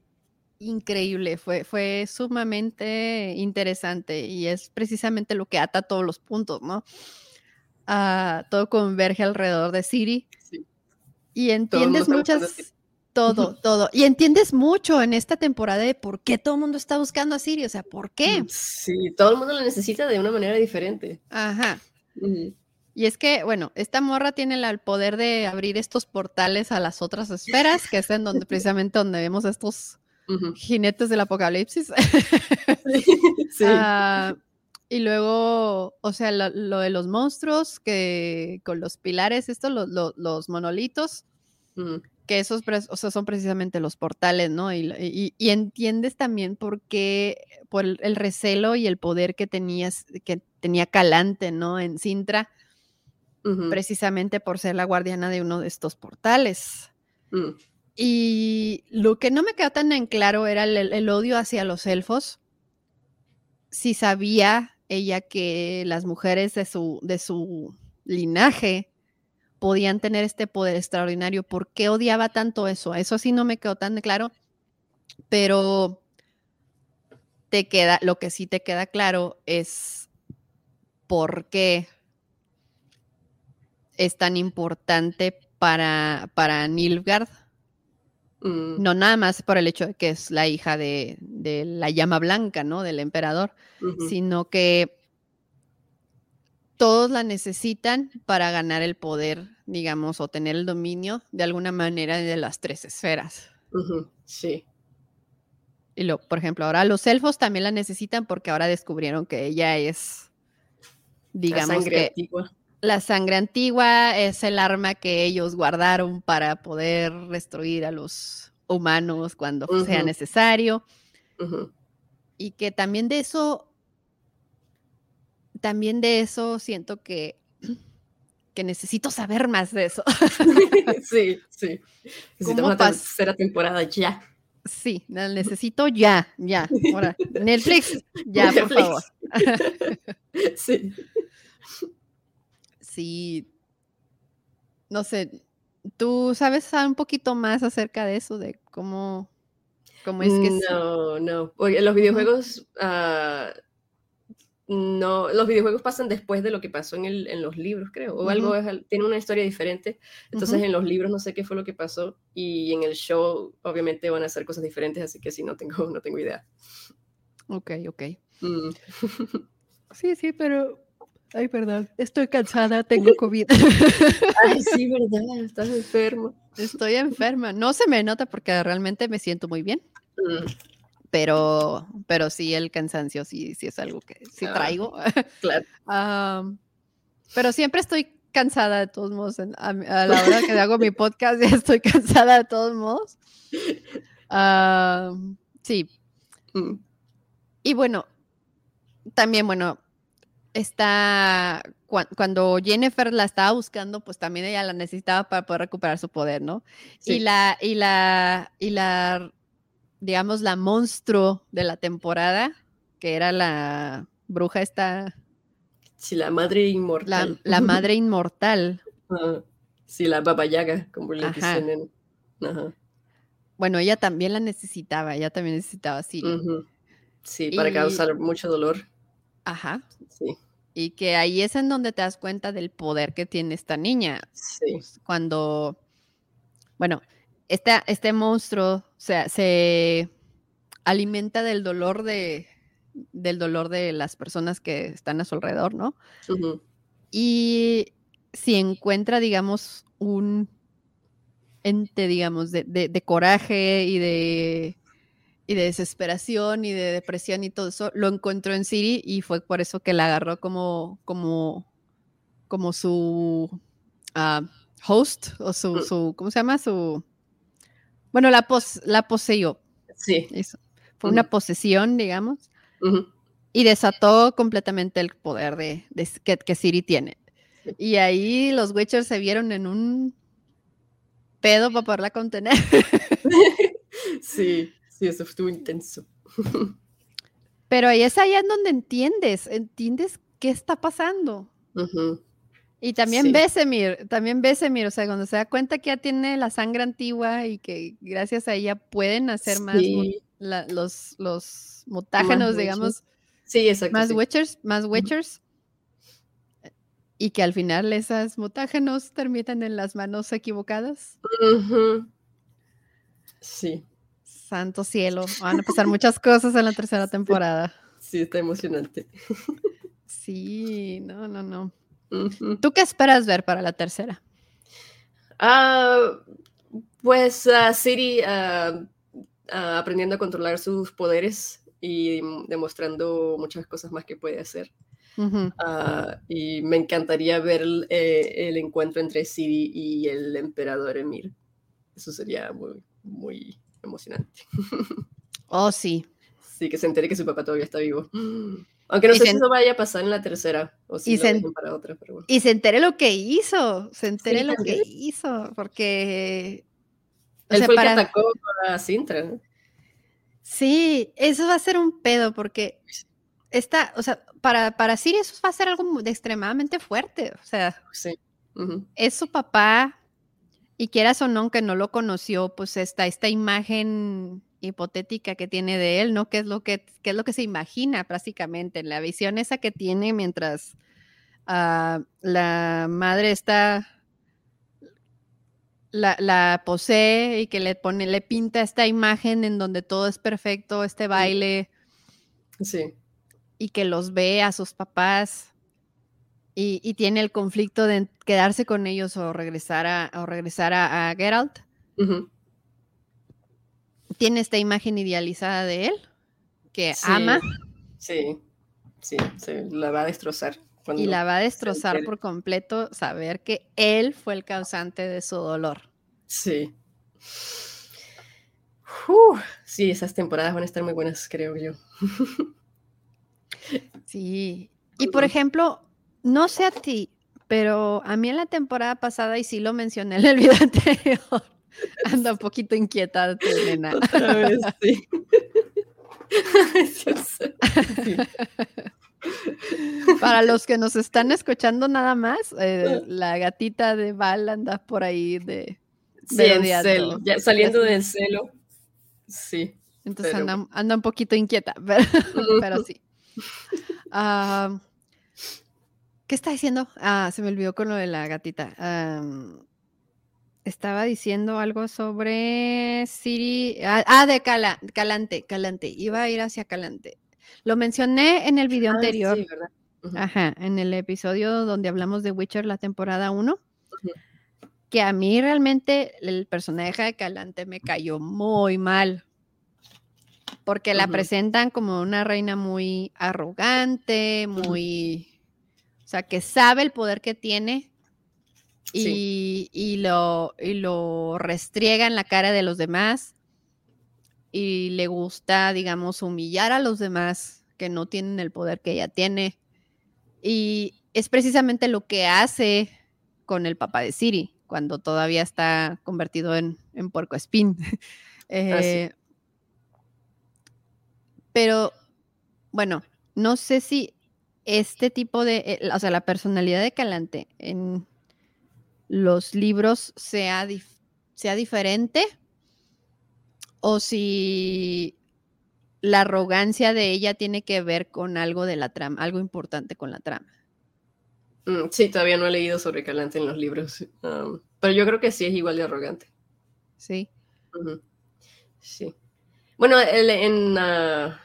increíble, fue, fue sumamente interesante y es precisamente lo que ata todos los puntos, ¿no? Ah, todo converge alrededor de Siri. Y entiendes muchas, todo, todo. Y entiendes mucho en esta temporada de por qué todo el mundo está buscando a Siri, o sea, ¿por qué? Sí, todo el mundo lo necesita de una manera diferente. Ajá. Y es que, bueno, esta morra tiene el poder de abrir estos portales a las otras esferas, que es en donde precisamente donde vemos estos jinetes del apocalipsis. Sí. Ah, y luego, o sea, lo, de los monstruos, que con los pilares, esto, los monolitos, que esos o sea, son precisamente los portales, ¿no? Y, entiendes también por qué, por el, recelo y el poder que tenías, que tenía Calante, ¿no? En Sintra precisamente por ser la guardiana de uno de estos portales. Mm. Y lo que no me quedó tan en claro era el, el odio hacia los elfos. Si sabía ella que las mujeres de su, de su linaje podían tener este poder extraordinario. ¿Por qué odiaba tanto eso? Eso sí no me quedó tan claro, pero te queda, lo que sí te queda claro es por qué es tan importante para, para Nilfgaard. Mm, No nada más por el hecho de que es la hija de, de la llama blanca, ¿no? Del emperador, sino que todos la necesitan para ganar el poder, digamos, o tener el dominio de alguna manera de las tres esferas. Sí. Y lo, por ejemplo, ahora los elfos también la necesitan porque ahora descubrieron que ella es, La digamos sangre que antigua. La sangre antigua es el arma que ellos guardaron para poder destruir a los humanos cuando sea necesario. Ujú. Y que también de eso, también de eso siento que, que necesito saber más de eso. Sí, sí. Necesitamos ¿Cómo la pas- tercera temporada ya. Sí, necesito ya, ya. Ahora, Netflix, ya, por Netflix. favor. Sí. Sí. No sé, ¿tú sabes un poquito más acerca de eso, de cómo, cómo es que... No, no. Porque los videojuegos. ah, no, los videojuegos pasan después de lo que pasó en, el, en los libros, creo. O algo Ujú. es al- tiene una historia diferente. Entonces, Ujú. en los libros no sé qué fue lo que pasó. Y en el show, obviamente, van a hacer cosas diferentes. Así que sí, no tengo, no tengo idea. Ok, ok. Mm. Sí, sí, pero... Ay, perdón, estoy cansada, tengo COVID. Ay, sí, verdad. Estás enfermo. Estoy enferma. No se me nota porque realmente me siento muy bien, Mm, pero, pero sí el cansancio sí, sí es algo que sí Ah. traigo. claro. Pero siempre estoy cansada de todos modos. a, a la hora que hago mi podcast ya estoy cansada de todos modos. Sí. Mm, Y bueno, también, bueno, está cua- cuando Jennifer la estaba buscando, pues también ella la necesitaba para poder recuperar su poder, ¿no? Y sí. la, y la, y la, digamos, la monstruo de la temporada, que era la bruja esta, Sí, la madre la, inmortal. la madre inmortal. Sí, la Baba Yaga, como le dicen en. Ajá. Bueno, ella también la necesitaba, ella también necesitaba ujú. Sí, para Y- causar mucho dolor. Ajá. Sí, Y que ahí es en donde te das cuenta del poder que tiene esta niña. sí. pues, cuando, bueno, esta, este monstruo se, se alimenta del dolor de, del dolor de las personas que están a su alrededor, ¿no? Y si encuentra, digamos, un ente, digamos, de, de- de coraje y de, y de desesperación y de depresión y todo eso, lo encontró en Siri y fue por eso que la agarró como, como, como su ah, host o su, Mm. su, ¿cómo se llama? Su, bueno, la, pos, la poseyó. Sí. Eso. Fue una posesión, digamos y desató completamente el poder de, que, que Siri tiene. Y ahí los Witchers se vieron en un pedo para poderla contener. Sí, sí, eso estuvo intenso. Pero ahí es allá en donde entiendes, entiendes qué está pasando. Y también Sí. Besemir, también Besemir, o sea, cuando se da cuenta que ya tiene la sangre antigua y que gracias a ella pueden hacer más la- los, los mutágenos, digamos, sí, exacto. más sí. Witchers, más Witchers. Y que al final esas mutágenos terminan en las manos equivocadas. Sí, Santo cielo, van a pasar muchas cosas en la tercera temporada. sí, está emocionante. Sí, no, no, no. ¿Tú qué esperas ver para la tercera? Ah, pues ah, Siri ah, aprendiendo a controlar sus poderes y demostrando muchas cosas más que puede hacer. Y me encantaría ver el, eh, el encuentro entre Siri y el emperador Emir. Eso sería muy, muy emocionante. Oh, sí. Sí, que se entere que su papá todavía está vivo. Aunque no Y sé se si eso vaya a pasar en la tercera o si y lo se para otra, pero bueno. Y se entere lo que hizo, se entere Sí, lo que hizo, porque Él fue el que atacó a Sintra. Sí, eso va a ser un pedo porque esta, o sea, para, para Siri eso va a ser algo de extremadamente fuerte. O sea, es su papá y quieras o no, aunque no lo conoció, pues está esta imagen hipotética que tiene de él, ¿no? ¿Qué es lo que, es lo que se imagina prácticamente? La visión esa que tiene mientras ah, la madre está la, posee y que le pone, le pinta esta imagen en donde todo es perfecto, este baile. Sí. Y que los ve a sus papás y, tiene el conflicto de quedarse con ellos o regresar a, o regresar a, Geralt. Tiene esta imagen idealizada de él que ama. Sí, sí, sí, la va a destrozar. Y la va a destrozar por completo saber que él fue el causante de su dolor. Sí. sí, esas temporadas van a estar muy buenas, creo yo. sí. Y por ejemplo, no sé a ti, pero a mí en la temporada pasada, y sí lo mencioné en el video anterior, anda un poquito inquieta tu nena. Otra vez, sí. sí. Para los que nos están escuchando nada más, eh, la gatita de Val anda por ahí de, celo, saliendo del celo. Sí. Entonces anda, un poquito inquieta, pero, sí. Ah, ¿Qué está diciendo? Ah, se me olvidó con lo de la gatita. estaba diciendo algo sobre Siri. Ah, ah de Calante, Calante. Iba a ir hacia Calante. Lo mencioné en el video ah, anterior. Sí, ¿verdad? Ajá, en el episodio donde hablamos de Witcher, la temporada 1. Que a mí realmente el personaje de Calante me cayó muy mal. Porque la presentan como una reina muy arrogante, muy. O sea, que sabe el poder que tiene y, y, lo, y lo restriega en la cara de los demás y le gusta, digamos, humillar a los demás que no tienen el poder que ella tiene. Y es precisamente lo que hace con el papá de Siri, cuando todavía está convertido en, en puerco espín. Eh, pero, bueno, no sé si este tipo de, eh, o sea, la personalidad de Calante en los libros sea, sea diferente o si la arrogancia de ella tiene que ver con algo de la trama, algo importante con la trama. Mm, sí, todavía no he leído sobre Calante en los libros, um, pero yo creo que sí es igual de arrogante. Sí. Sí. Bueno, en, ah,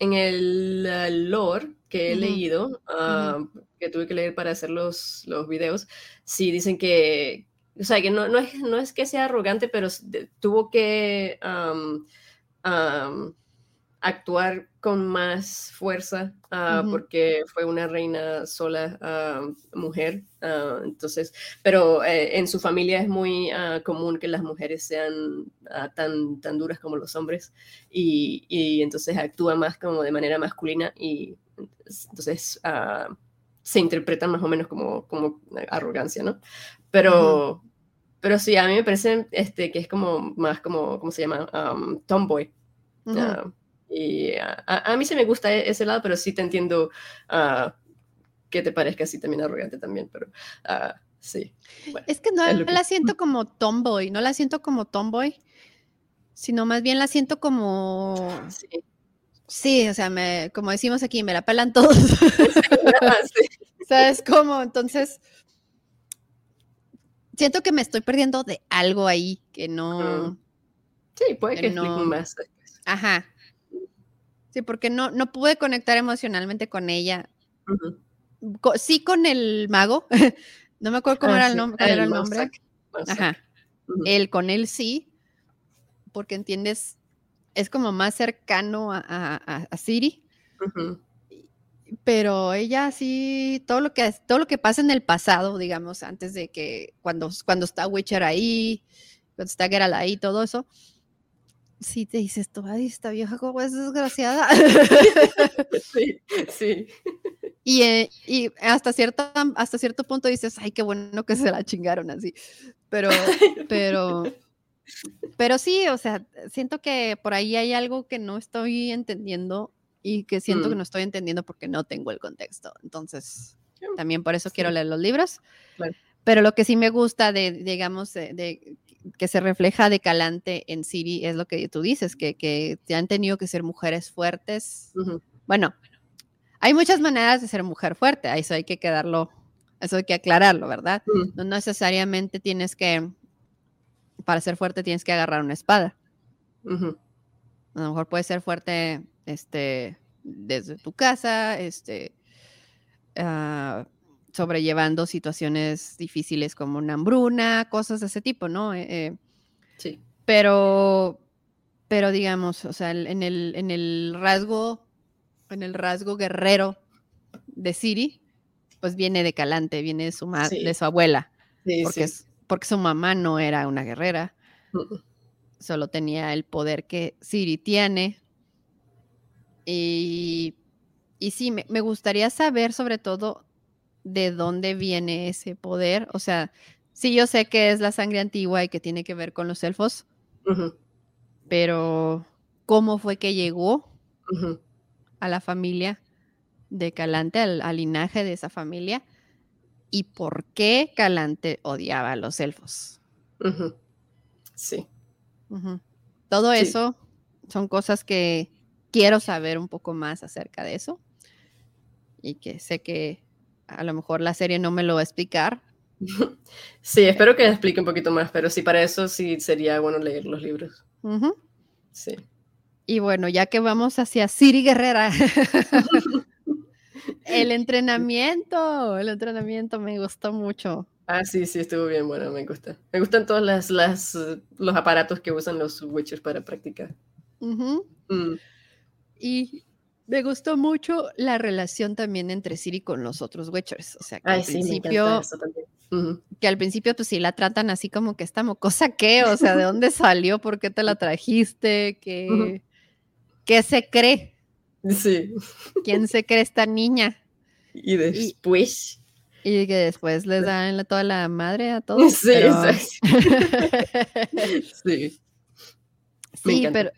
en el uh, lore que he leído, ah, que tuve que leer para hacer los, los videos, sí dicen que, o sea, que no, no, es, no es que sea arrogante, pero tuvo que actuar con más fuerza ah, porque fue una reina sola, mujer. Ah, entonces, pero eh, en su familia es muy común que las mujeres sean tan, tan duras como los hombres y, y, entonces actúa más como de manera masculina y entonces se interpreta más o menos como, como arrogancia, ¿no? Pero, pero sí, a mí me parece este, que es como más como, ¿cómo se llama? tomboy. Ah, y a, mí sí me gusta e, ese lado, pero sí te entiendo uh, que te parezca así también arrogante también, pero uh, sí. es que no la siento como tomboy, no la siento como tomboy, sino más bien la siento como... Sí. Sí, o sea, me, como decimos aquí, me la pelan todos. ¿Sabes cómo? Entonces, siento que me estoy perdiendo de algo ahí que no. Sí, puede que, no. más. Ajá. Sí, porque no, no pude conectar emocionalmente con ella. Sí con el mago. no me acuerdo cómo ah, era, el era el nombre. Ajá. Él con él sí. Porque entiendes, es como más cercano a, a, Siri pero ella sí, todo lo que todo lo que pasa en el pasado, digamos, antes de que cuando, cuando está Witcher ahí, cuando está Geralt ahí, todo eso, sí te dices, tú, ay, esta vieja como es desgraciada. Sí, sí. Y, eh, y, hasta, cierto, hasta cierto punto dices, ay, qué bueno que se la chingaron así. Pero, pero, pero sí, o sea, siento que por ahí hay algo que no estoy entendiendo y que siento que Mm. no estoy entendiendo porque no tengo el contexto. Entonces, también por eso quiero leer los libros. Claro. Pero lo que sí me gusta de, digamos, de, de- que se refleja de Calante en Siri es lo que tú dices, que, que te han tenido que ser mujeres fuertes. Bueno, hay muchas maneras de ser mujer fuerte, a eso hay que quedarlo, eso hay que aclararlo, ¿verdad? mm, No necesariamente tienes que, para ser fuerte tienes que agarrar una espada. A lo mejor puedes ser fuerte este, desde tu casa, este, ah, sobrellevando situaciones difíciles como una hambruna, cosas de ese tipo, ¿no? Eh, eh, Sí. pero, pero digamos, o sea, en el, en el rasgo, en el rasgo guerrero de Siri, pues viene de Calante, viene de su, ma- Sí. de su abuela, Sí, porque, sí. porque su mamá no era una guerrera, solo tenía el poder que Siri tiene. Y, y sí, me, me gustaría saber sobre todo de dónde viene ese poder. O sea, sí, yo sé que es la sangre antigua y que tiene que ver con los elfos, pero ¿cómo fue que llegó a la familia de Calante, al, al linaje de esa familia? ¿Y por qué Calante odiaba a los elfos? Sí. Todo Sí. eso son cosas que quiero saber un poco más acerca de eso y que sé que a lo mejor la serie no me lo va a explicar. Sí, espero que explique un poquito más, pero sí, para eso sí sería bueno leer los libros. Sí. Y bueno, ya que vamos hacia Siri Guerrera, el entrenamiento, el entrenamiento me gustó mucho. Ah, sí, sí, estuvo bien bueno, me gusta. Me gustan todos las, las, los aparatos que usan los Witchers para practicar. Mm, Y me gustó mucho la relación también entre Siri con los otros Witchers. O sea, que Ay, al sí, principio que al principio pues sí la tratan así como que esta mocosa qué, o sea, ¿de dónde salió? ¿Por qué te la trajiste? ¿Qué, ¿qué se cree? Sí. ¿Quién se cree esta niña? Y después. Y que después les dan la- toda la madre a todos. Sí, pero- exacto. Sí. Sí, pero,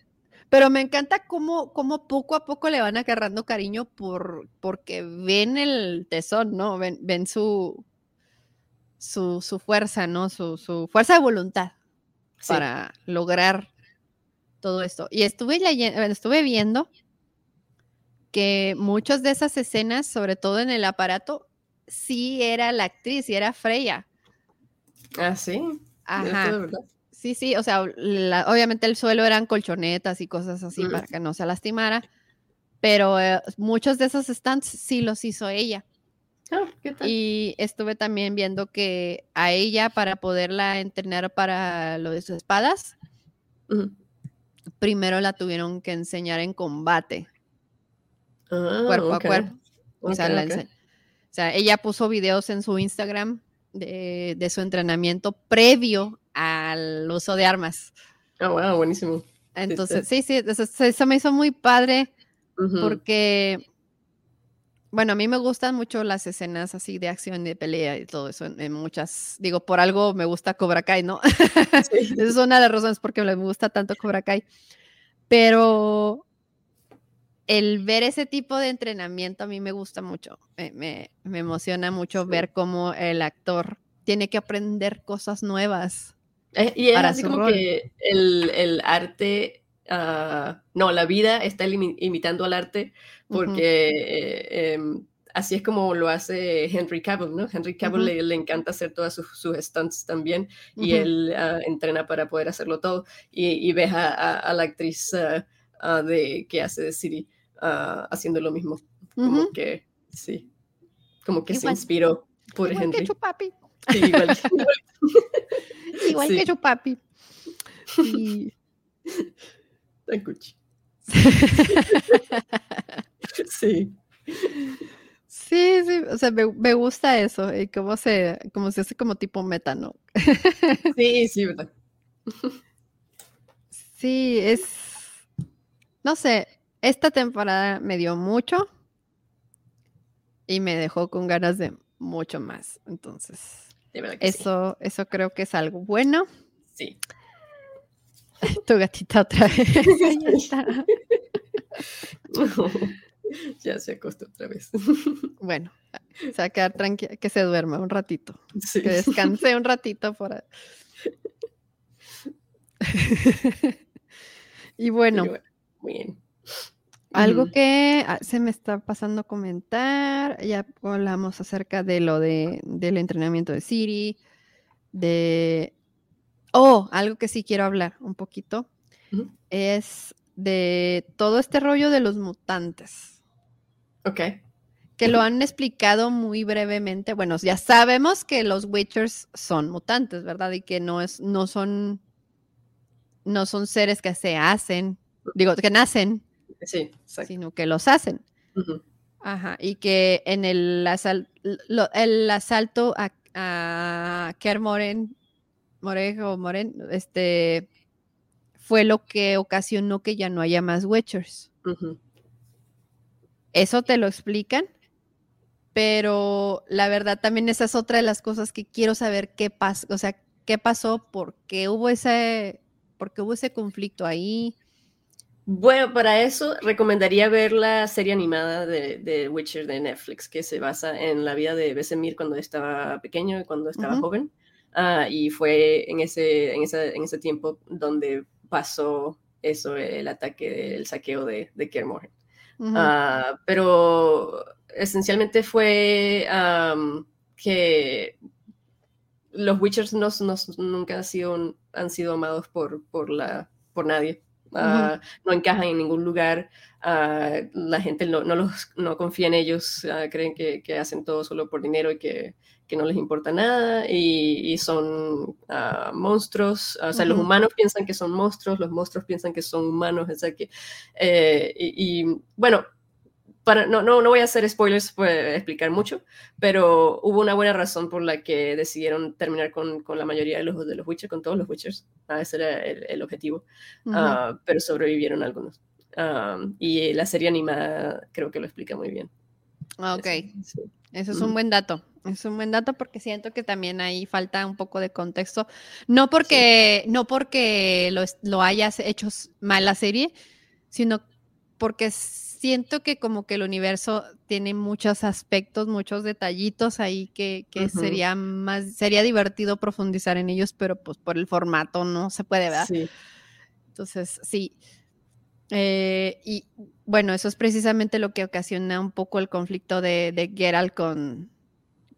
pero me encanta cómo, cómo poco a poco le van agarrando cariño por, porque ven el tesón, ¿no? Ven, ven su, su, su fuerza, ¿no? Su, su fuerza de voluntad. Sí. para lograr todo esto. Y estuve, leyendo, estuve viendo que muchas de esas escenas, sobre todo en el aparato, sí era la actriz, y era Freya. Ah, sí. ¿Esto de Ajá. Sí, sí, o sea, la- obviamente el suelo eran colchonetas y cosas así para que no se lastimara, pero eh, muchos de esos stands sí los hizo ella. Ah, ¿qué tal? Y estuve también viendo que a ella, para poderla entrenar para lo de sus espadas, Ujú. primero la tuvieron que enseñar en combate, Ah, cuerpo ok. a cuerpo. O sea, Ok, la ok. ense- o sea, ella puso videos en su Instagram de, de su entrenamiento previo al uso de armas. Ah, wow, buenísimo. Entonces, sí, sí, eso, eso me hizo muy padre Ujú. porque, bueno, a mí me gustan mucho las escenas así de acción, de pelea y todo eso. En, en muchas, digo, por algo me gusta Cobra Kai, ¿no? Sí. Esa es una de las razones por qué me gusta tanto Cobra Kai. Pero el ver ese tipo de entrenamiento a mí me gusta mucho. Me, me- me emociona mucho Sí. ver cómo el actor tiene que aprender cosas nuevas. Eh, y es para así su como rol. que el, el arte, ah, no, la vida está imi- imitando al arte porque eh, em, así es como lo hace Henry Cavill, ¿no? Henry Cavill Ujú. le, le encanta hacer todas sus, sus stunts también y Ujú. él ah, entrena para poder hacerlo todo y, y ves a, a- a la actriz ah, de, que hace de Siri ah, haciendo lo mismo, como que sí, como que se inspiró por Igual que. Chupapi. Sí, igual, igual. Igual Sí. que Chupapi. Y- Tan cuchi. Sí. Sí, sí, o sea, me, me gusta eso, y cómo se, cómo se hace como tipo meta, ¿no? Sí, sí, verdad. Sí, es, no sé, esta temporada me dio mucho y me dejó con ganas de mucho más. Entonces, sí. eso, eso creo que es algo bueno. Sí. tu gatita otra vez. ya se acostó otra vez. Bueno, se va a quedar tranquila, que se duerma un ratito. Sí. Que descanse un ratito por y bueno, Pero Muy bien. Algo que ah, se me está pasando a comentar, ya hablamos acerca de lo de, del entrenamiento de Siri, de... Oh, algo que sí quiero hablar un poquito, es de todo este rollo de los mutantes. Ok. que lo han explicado muy brevemente. Bueno, ya sabemos que los Witchers son mutantes, ¿verdad? Y que no es, no son, no son seres que se hacen, digo, que nacen, Sí, sino que los hacen. Ajá. Y que en el, asal- lo- el asalto a, a Ker Moren, Morejo Moren, este, fue lo que ocasionó que ya no haya más Witchers. Ujú. Eso te lo explican, pero la verdad también esa es otra de las cosas que quiero saber qué pasó, o sea, qué pasó, por qué hubo ese, por qué hubo ese conflicto ahí. Bueno, para eso recomendaría ver la serie animada de, de Witcher de Netflix, que se basa en la vida de Vesemir cuando estaba pequeño y cuando estaba joven. Ah, y fue en ese, en, ese, en ese tiempo donde pasó eso, el ataque, el saqueo de, de. Ujú, Ah, pero esencialmente fue que los Witchers no, no- nunca han sido, han sido amados por, por, la, por nadie. Ah, No encajan en ningún lugar. ah, la gente no, no, los, no confía en ellos. ah, creen que, que hacen todo solo por dinero y que, que no les importa nada. Y, y son monstruos. O sea, los humanos piensan que son monstruos, los monstruos piensan que son humanos. O sea que, eh, y, y, bueno, para, no, no, no voy a hacer spoilers, voy a explicar mucho, pero hubo una buena razón por la que decidieron terminar con, con la mayoría de los, de los Witchers, con todos los Witchers. Ah, ese era el, el objetivo, ujú. Ah, pero sobrevivieron algunos. Ah, y la serie animada creo que lo explica muy bien. Ah, Ok, Sí. eso es un buen dato. Es un buen dato porque siento que también ahí falta un poco de contexto. No porque, no porque lo, lo hayas hecho mal la serie, sino porque siento que como que el universo tiene muchos aspectos, muchos detallitos ahí que, que sería más, sería divertido profundizar en ellos, pero pues por el formato no se puede, ¿verdad? Sí. Entonces, sí. Eh, y bueno, eso es precisamente lo que ocasiona un poco el conflicto de, de Geralt con,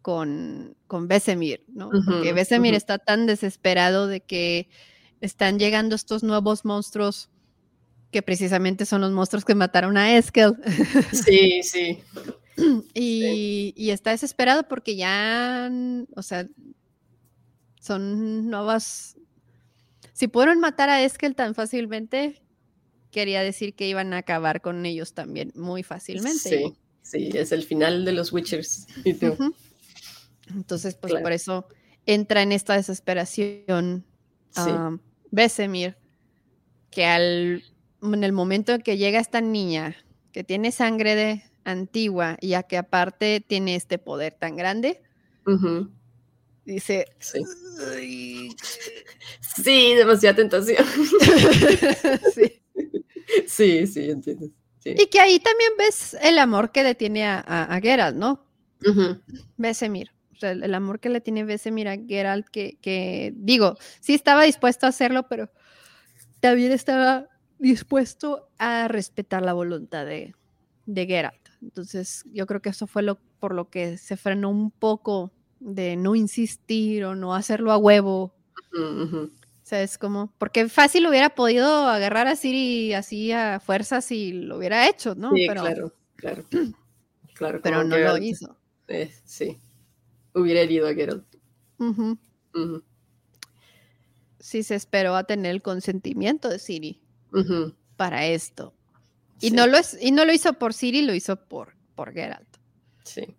con, con Vesemir, ¿no? Porque Ujú, Vesemir ujú. está tan desesperado de que están llegando estos nuevos monstruos que precisamente son los monstruos que mataron a Eskel. Sí, sí. y, y está desesperado porque ya, mm, o sea, son nuevas. Si pudieron matar a Eskel tan fácilmente, quería decir que iban a acabar con ellos también muy fácilmente. Sí, sí, es el final de los Witchers. Y tú, Ujú. Entonces, pues Claro. por eso entra en esta desesperación sí. um, Vesemir, que al, en el momento en que llega esta niña que tiene sangre de antigua y a que aparte tiene este poder tan grande, dice, sí. "Ay". Sí, demasiada tentación. Sí. Sí, sí, entiendo. Sí. Y que ahí también ves el amor que le tiene a, a, a Geralt, ¿no? Vesemir. O sea, el, el amor que le tiene Vesemir a Geralt, que, que digo, sí estaba dispuesto a hacerlo, pero también estaba dispuesto a respetar la voluntad de, de Geralt. Entonces, yo creo que eso fue lo por lo que se frenó un poco de no insistir o no hacerlo a huevo. ujú, ujú. O sea, es como, porque fácil hubiera podido agarrar a Siri así a fuerzas y lo hubiera hecho, ¿no? Sí, pero claro, claro. Claro, pero no lo hizo. eh, sí. Hubiera herido a Geralt. Sí se esperó a tener el consentimiento de Siri para esto. Y, sí, no lo es, y no lo hizo por Siri, lo hizo por, por Geralt. Sí.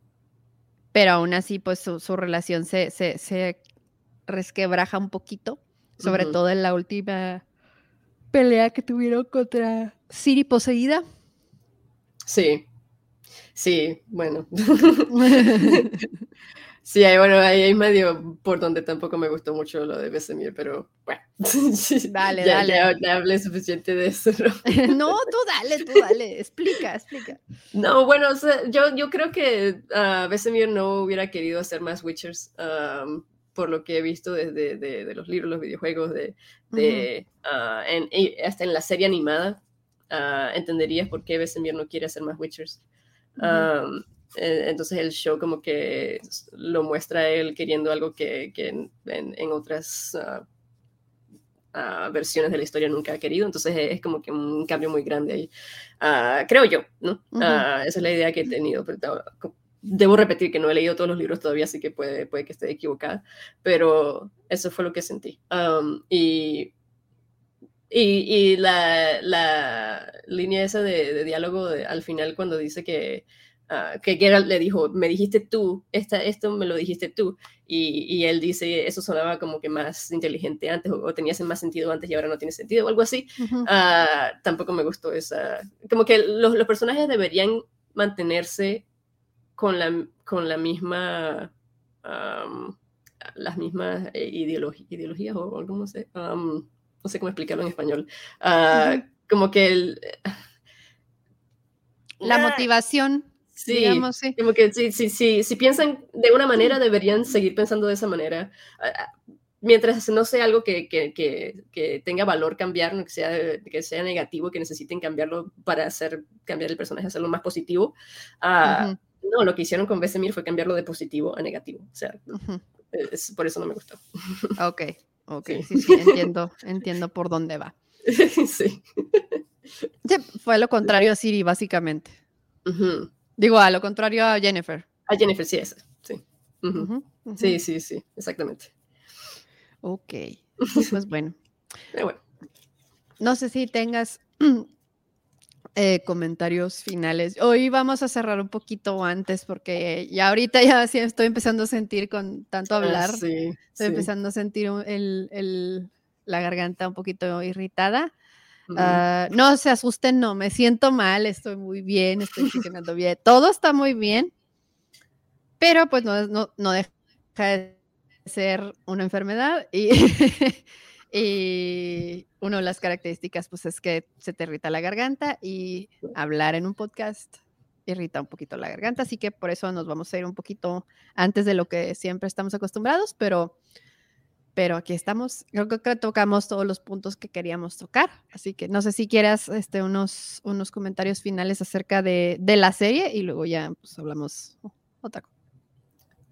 Pero aún así, pues su, su relación se, se, se resquebraja un poquito, sobre todo en la última pelea que tuvieron contra Siri poseída. Sí. Sí, bueno. Sí, bueno, ahí hay medio por donde tampoco me gustó mucho lo de Besemir, pero bueno. Dale, ya, dale. Ya, hablé suficiente de eso. ¿no? tú dale, tú dale, explica, explica. No, bueno, yo, yo creo que uh, Besemir no hubiera querido hacer más Witchers, por lo que he visto desde de, los libros, los videojuegos, de, de ah, en, hasta en la serie animada, uh, entenderías por qué Besemir no quiere hacer más Witchers. Eh, entonces el show como que lo muestra él queriendo algo que, que en, en, otras ah, ah, versiones de la historia nunca ha querido. Entonces es como que un cambio muy grande ahí. Uh, creo yo, ¿no? esa es la idea que he tenido. Pero debo repetir que no he leído todos los libros todavía, así que puede, puede que esté equivocada. Pero eso fue lo que sentí. Um, y y, y, la, la, línea esa de, de diálogo de, al final cuando dice que Ah, que Geralt le dijo, me dijiste tú, esta, esto me lo dijiste tú, y, y, él dice, eso sonaba como que más inteligente antes, o, tenía más sentido antes y ahora no tiene sentido, o algo así. Ah, tampoco me gustó esa, como que los, los, personajes deberían mantenerse con la, con la misma, las mismas eh, ideologías, o, cómo sé, no sé cómo explicarlo en español, uh como que el... La motivación Sí, como que sí, sí, si piensan de una manera, deberían seguir pensando de esa manera. Ah, ah, mientras no sea algo que, que, que, tenga valor cambiar, no que sea, que sea negativo, que necesiten cambiarlo para hacer cambiar el personaje, hacerlo más positivo. Uh, No, lo que hicieron con Besemir fue cambiarlo de positivo a negativo. O sea, es, por eso no me gustó. Ok, ok, sí, sí, entiendo, entiendo por dónde va. sí. Fue lo contrario a Siri, básicamente. Digo, a lo contrario a Jennifer. A Jennifer, sí, esa, sí. Sí, sí, sí, exactamente. Ok, pues bueno. No sé si tengas eh, comentarios finales. Hoy vamos a cerrar un poquito antes porque ya ahorita ya sí estoy empezando a sentir con tanto ah, hablar. estoy empezando a sentir el, la garganta un poquito irritada. Ah, no se asusten, no, me siento mal, estoy muy bien, estoy funcionando bien, todo está muy bien, pero pues no, no, no deja de ser una enfermedad y, y una de las características pues es que se te irrita la garganta y hablar en un podcast irrita un poquito la garganta, así que por eso nos vamos a ir un poquito antes de lo que siempre estamos acostumbrados, pero pero aquí estamos. Creo que tocamos todos los puntos que queríamos tocar. Así que no sé si quieras este, unos, unos comentarios finales acerca de, de la serie y luego ya pues, hablamos otra cosa.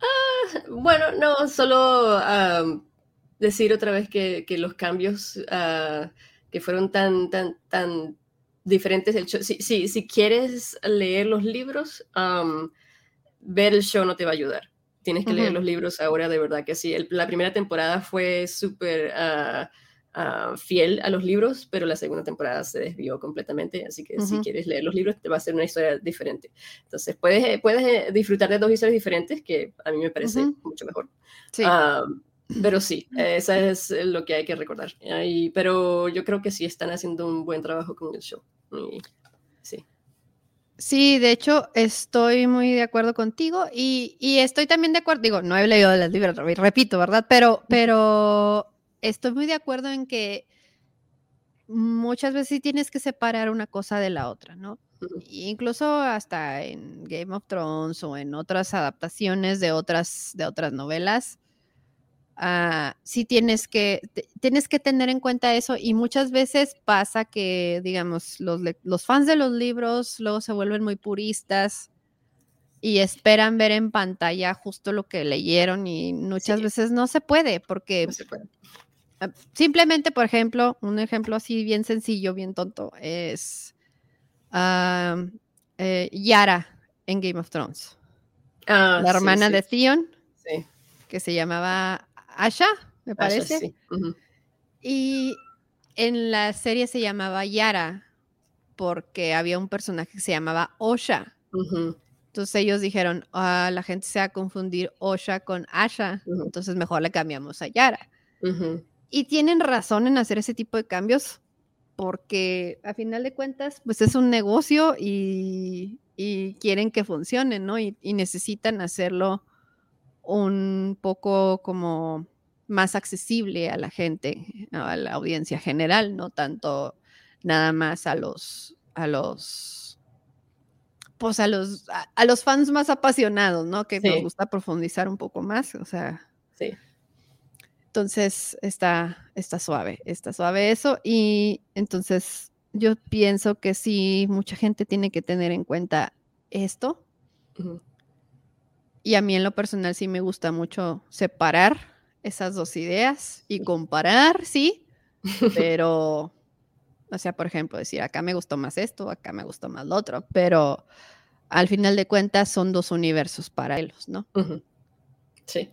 Ah, bueno, no, solo decir otra vez que, que los cambios uh, que fueron tan, tan, tan diferentes del show. Si, si, si quieres leer los libros, ver el show no te va a ayudar tienes que leer los libros ahora, de verdad que sí. la primera temporada fue súper ah, ah, fiel a los libros, pero la segunda temporada se desvió completamente, así que si quieres leer los libros te va a ser una historia diferente. Entonces puedes, eh, puedes eh, disfrutar de dos historias diferentes, que a mí me parece mucho mejor. Ah, pero sí, eso es lo que hay que recordar. pero yo creo que sí están haciendo un buen trabajo con el show. sí. Sí, de hecho, estoy muy de acuerdo contigo y, estoy también de acuerdo, digo, no he leído los libros, repito, ¿verdad? Pero, pero estoy muy de acuerdo en que muchas veces sí tienes que separar una cosa de la otra, ¿no? Incluso hasta en Game of Thrones o en otras adaptaciones de otras, de otras novelas, Ah, sí tienes que, tienes que tener en cuenta eso y muchas veces pasa que, digamos, los, los fans de los libros luego se vuelven muy puristas y esperan ver en pantalla justo lo que leyeron y muchas veces no se puede porque ah, simplemente, por ejemplo, un ejemplo así bien sencillo, bien tonto, es eh, Yara en Game of Thrones. Ah, la hermana de Theon, que se llamaba Asha, me parece. Y en la serie se llamaba Yara porque había un personaje que se llamaba Osha. Entonces ellos dijeron, ah, la gente se va a confundir Osha con Asha, entonces mejor le cambiamos a Yara. Y tienen razón en hacer ese tipo de cambios porque a final de cuentas, pues es un negocio y, quieren que funcione, ¿no? y necesitan hacerlo un poco como más accesible a la gente, a la audiencia general, no tanto nada más a los, a los, pues a los, a, los fans más apasionados, ¿no? Que nos gusta profundizar un poco más, o sea. Sí. Entonces está, está suave, está suave eso. Y entonces yo pienso que sí, mucha gente tiene que tener en cuenta esto. Y a mí en lo personal sí me gusta mucho separar esas dos ideas y comparar, sí, pero, o sea, por ejemplo, decir, acá me gustó más esto, acá me gustó más lo otro, pero al final de cuentas son dos universos paralelos, ¿no? Sí.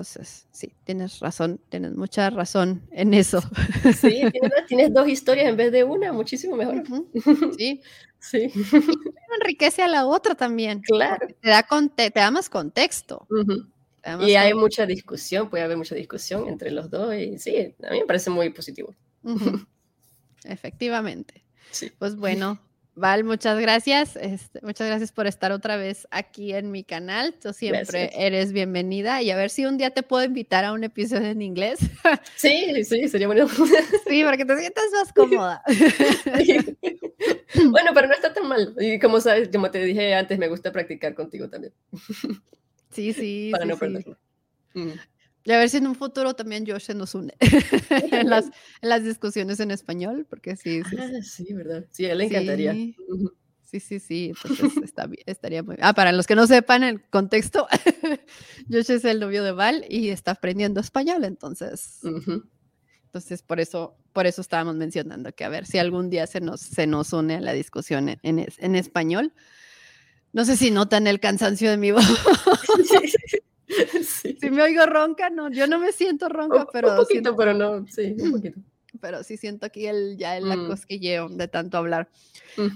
Entonces, sí, tienes razón, tienes mucha razón en eso. Sí, tienes, dos historias en vez de una, muchísimo mejor. Sí. Sí. Y enriquece a la otra también. Claro. Te da, te da más contexto. y hay mucha discusión, puede haber mucha discusión entre los dos y sí, a mí me parece muy positivo. Efectivamente. Sí. Pues bueno, Val, muchas gracias. Este, muchas gracias por estar otra vez aquí en mi canal. Tú siempre eres bienvenida y a ver si un día te puedo invitar a un episodio en inglés. Sí, sí, sería bueno. Sí, para que te sientas más cómoda. Bueno, pero no está tan mal. Y como sabes, como te dije antes, me gusta practicar contigo también. Sí, sí. Para no perderlo. Y a ver si en un futuro también Josh se nos une en, las, las, discusiones en español, porque sí. Sí, ah, sí, ¿verdad? Sí, a él le encantaría. Sí, sí, sí, entonces está, estaría muy Ah, para los que no sepan el contexto, Josh es el novio de Val y está aprendiendo español, entonces. Entonces, por eso, por eso estábamos mencionando que a ver si algún día se nos, se nos une a la discusión en, en, en español. No sé si notan el cansancio de mi voz. Si me oigo ronca, no, yo no me siento ronca, pero. Un poquito, pero no, sí, un poquito. Pero sí siento aquí el, ya el mm. cosquilleo de tanto hablar.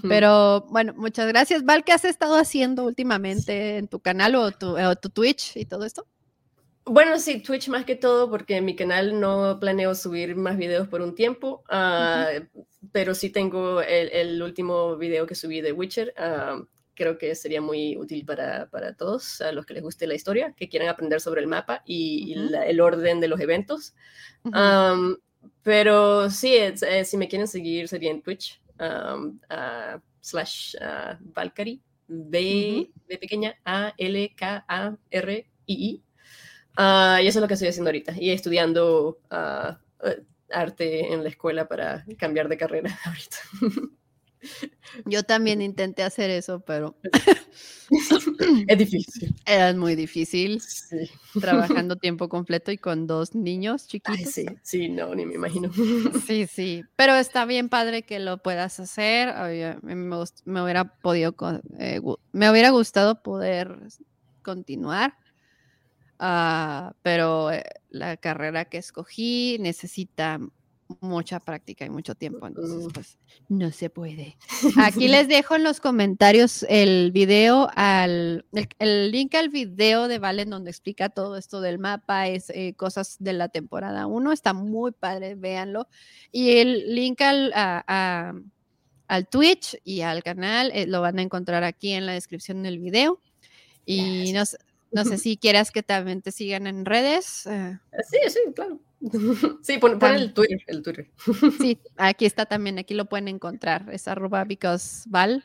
Pero bueno, muchas gracias. Val, ¿qué has estado haciendo últimamente en tu canal o tu, tu Twitch y todo esto? Bueno, sí, Twitch más que todo, porque en mi canal no planeo subir más videos por un tiempo, ah, pero sí tengo el, el, último video que subí de Witcher, uh, creo que sería muy útil para, para, todos, a los que les guste la historia, que quieran aprender sobre el mapa y, el orden de los eventos. pero sí, eh, si me quieren seguir sería en Twitch, slash Valkyrie, B, pequeña, A, L, K, A, R, I, I. Ah, y eso es lo que estoy haciendo ahorita. Y estudiando ah, eh, arte en la escuela para cambiar de carrera ahorita. Yo también intenté hacer eso, pero es difícil. Era muy difícil. Trabajando tiempo completo y con dos niños chiquitos. sí, sí, no, ni me imagino. Sí, sí, pero está bien padre que lo puedas hacer. Me, hubiera podido, eh, me hubiera gustado poder continuar. Ah, pero eh, la carrera que escogí necesita mucha práctica y mucho tiempo, entonces pues no se puede. Aquí les dejo en los comentarios el video, al, el, link al video de Valen donde explica todo esto del mapa, es eh, cosas de la temporada 1, está muy padre, véanlo. Y el link al, al Twitch y al canal eh, lo van a encontrar aquí en la descripción del video. Y no, no, sé si quieras que también te sigan en redes. Eh. Sí, sí, claro. Sí, pon, el Twitter, el Twitter. Sí, aquí está también, aquí lo pueden encontrar. Es arroba because val.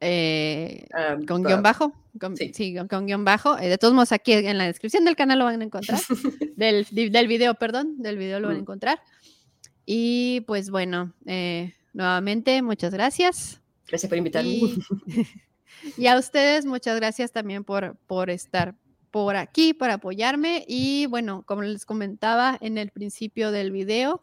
Eh, ah, con guion bajo. sí. con, guion bajo. Eh, de todos modos, aquí en la descripción del canal lo van a encontrar. del, del video, perdón, del video lo van a encontrar. Y pues bueno, eh, nuevamente, muchas gracias. Gracias por invitarme. Y, a ustedes, muchas gracias también por, por estar por aquí para apoyarme. Y bueno, como les comentaba en el principio del video,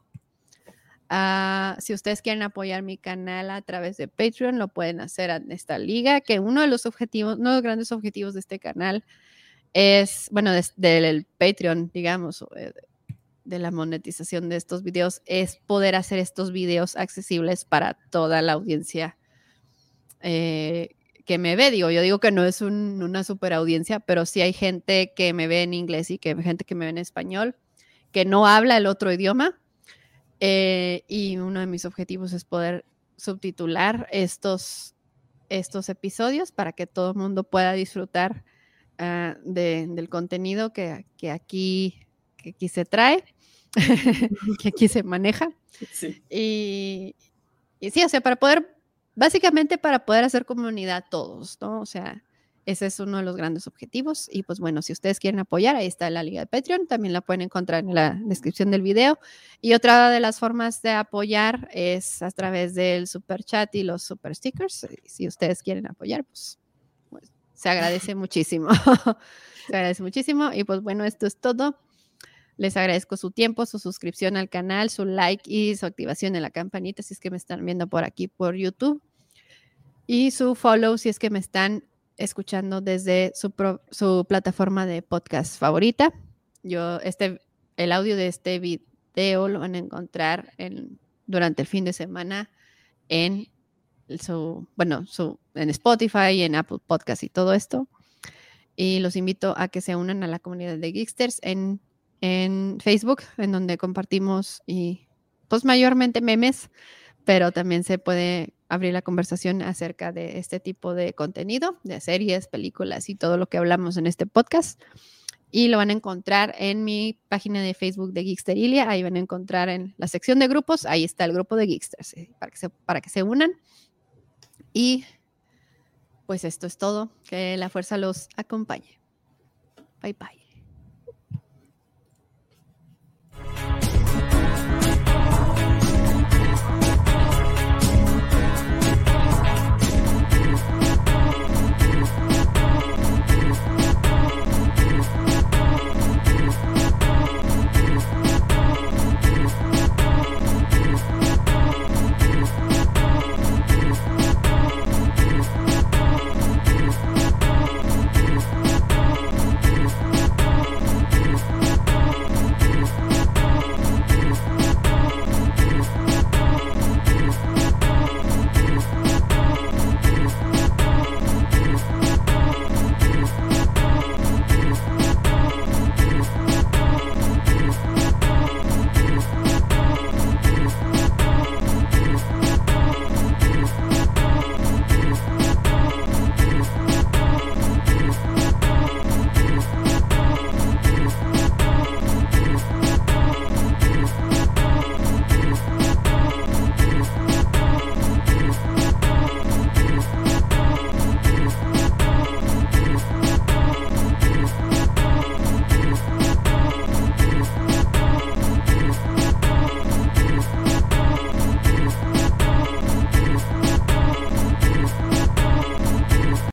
ah, si ustedes quieren apoyar mi canal a través de Patreon, lo pueden hacer en esta liga, que uno de los objetivos, uno de los grandes objetivos de este canal es, bueno, del Patreon, digamos, eh, de la monetización de estos videos, es poder hacer estos videos accesibles para toda la audiencia eh, que me ve, digo, yo digo que no es una super audiencia, pero sí hay gente que me ve en inglés y que gente que me ve en español, que no habla el otro idioma. Eh, y uno de mis objetivos es poder subtitular estos, estos episodios para que todo el mundo pueda disfrutar ah, del contenido que, aquí, que aquí se trae, que aquí se maneja. Y, y sí, o sea, para poder, básicamente para poder hacer comunidad todos, ¿no? O sea, ese es uno de los grandes objetivos. Y pues bueno, si ustedes quieren apoyar, ahí está la liga de Patreon. También la pueden encontrar en la descripción del video. Y otra de las formas de apoyar es a través del super chat y los super stickers. Si ustedes quieren apoyar, pues, pues se agradece muchísimo. se agradece muchísimo. Y pues bueno, esto es todo. Les agradezco su tiempo, su suscripción al canal, su like y su activación en la campanita si es que me están viendo por aquí por YouTube. Y su follow si es que me están escuchando desde su, plataforma de podcast favorita. Yo, este, el audio de este video lo van a encontrar en, durante el fin de semana en su, bueno, su, en Spotify, en Apple Podcast y todo esto. Y los invito a que se unan a la comunidad de Geeksters en, en Facebook, en donde compartimos y pues mayormente memes, pero también se puede abrir la conversación acerca de este tipo de contenido, de series, películas y todo lo que hablamos en este podcast. Y lo van a encontrar en mi página de Facebook de Geeksterilia. Ahí van a encontrar en la sección de grupos, ahí está el grupo de Geeksters, eh, para que para que se unan. Y pues esto es todo. Que la fuerza los acompañe. Bye bye.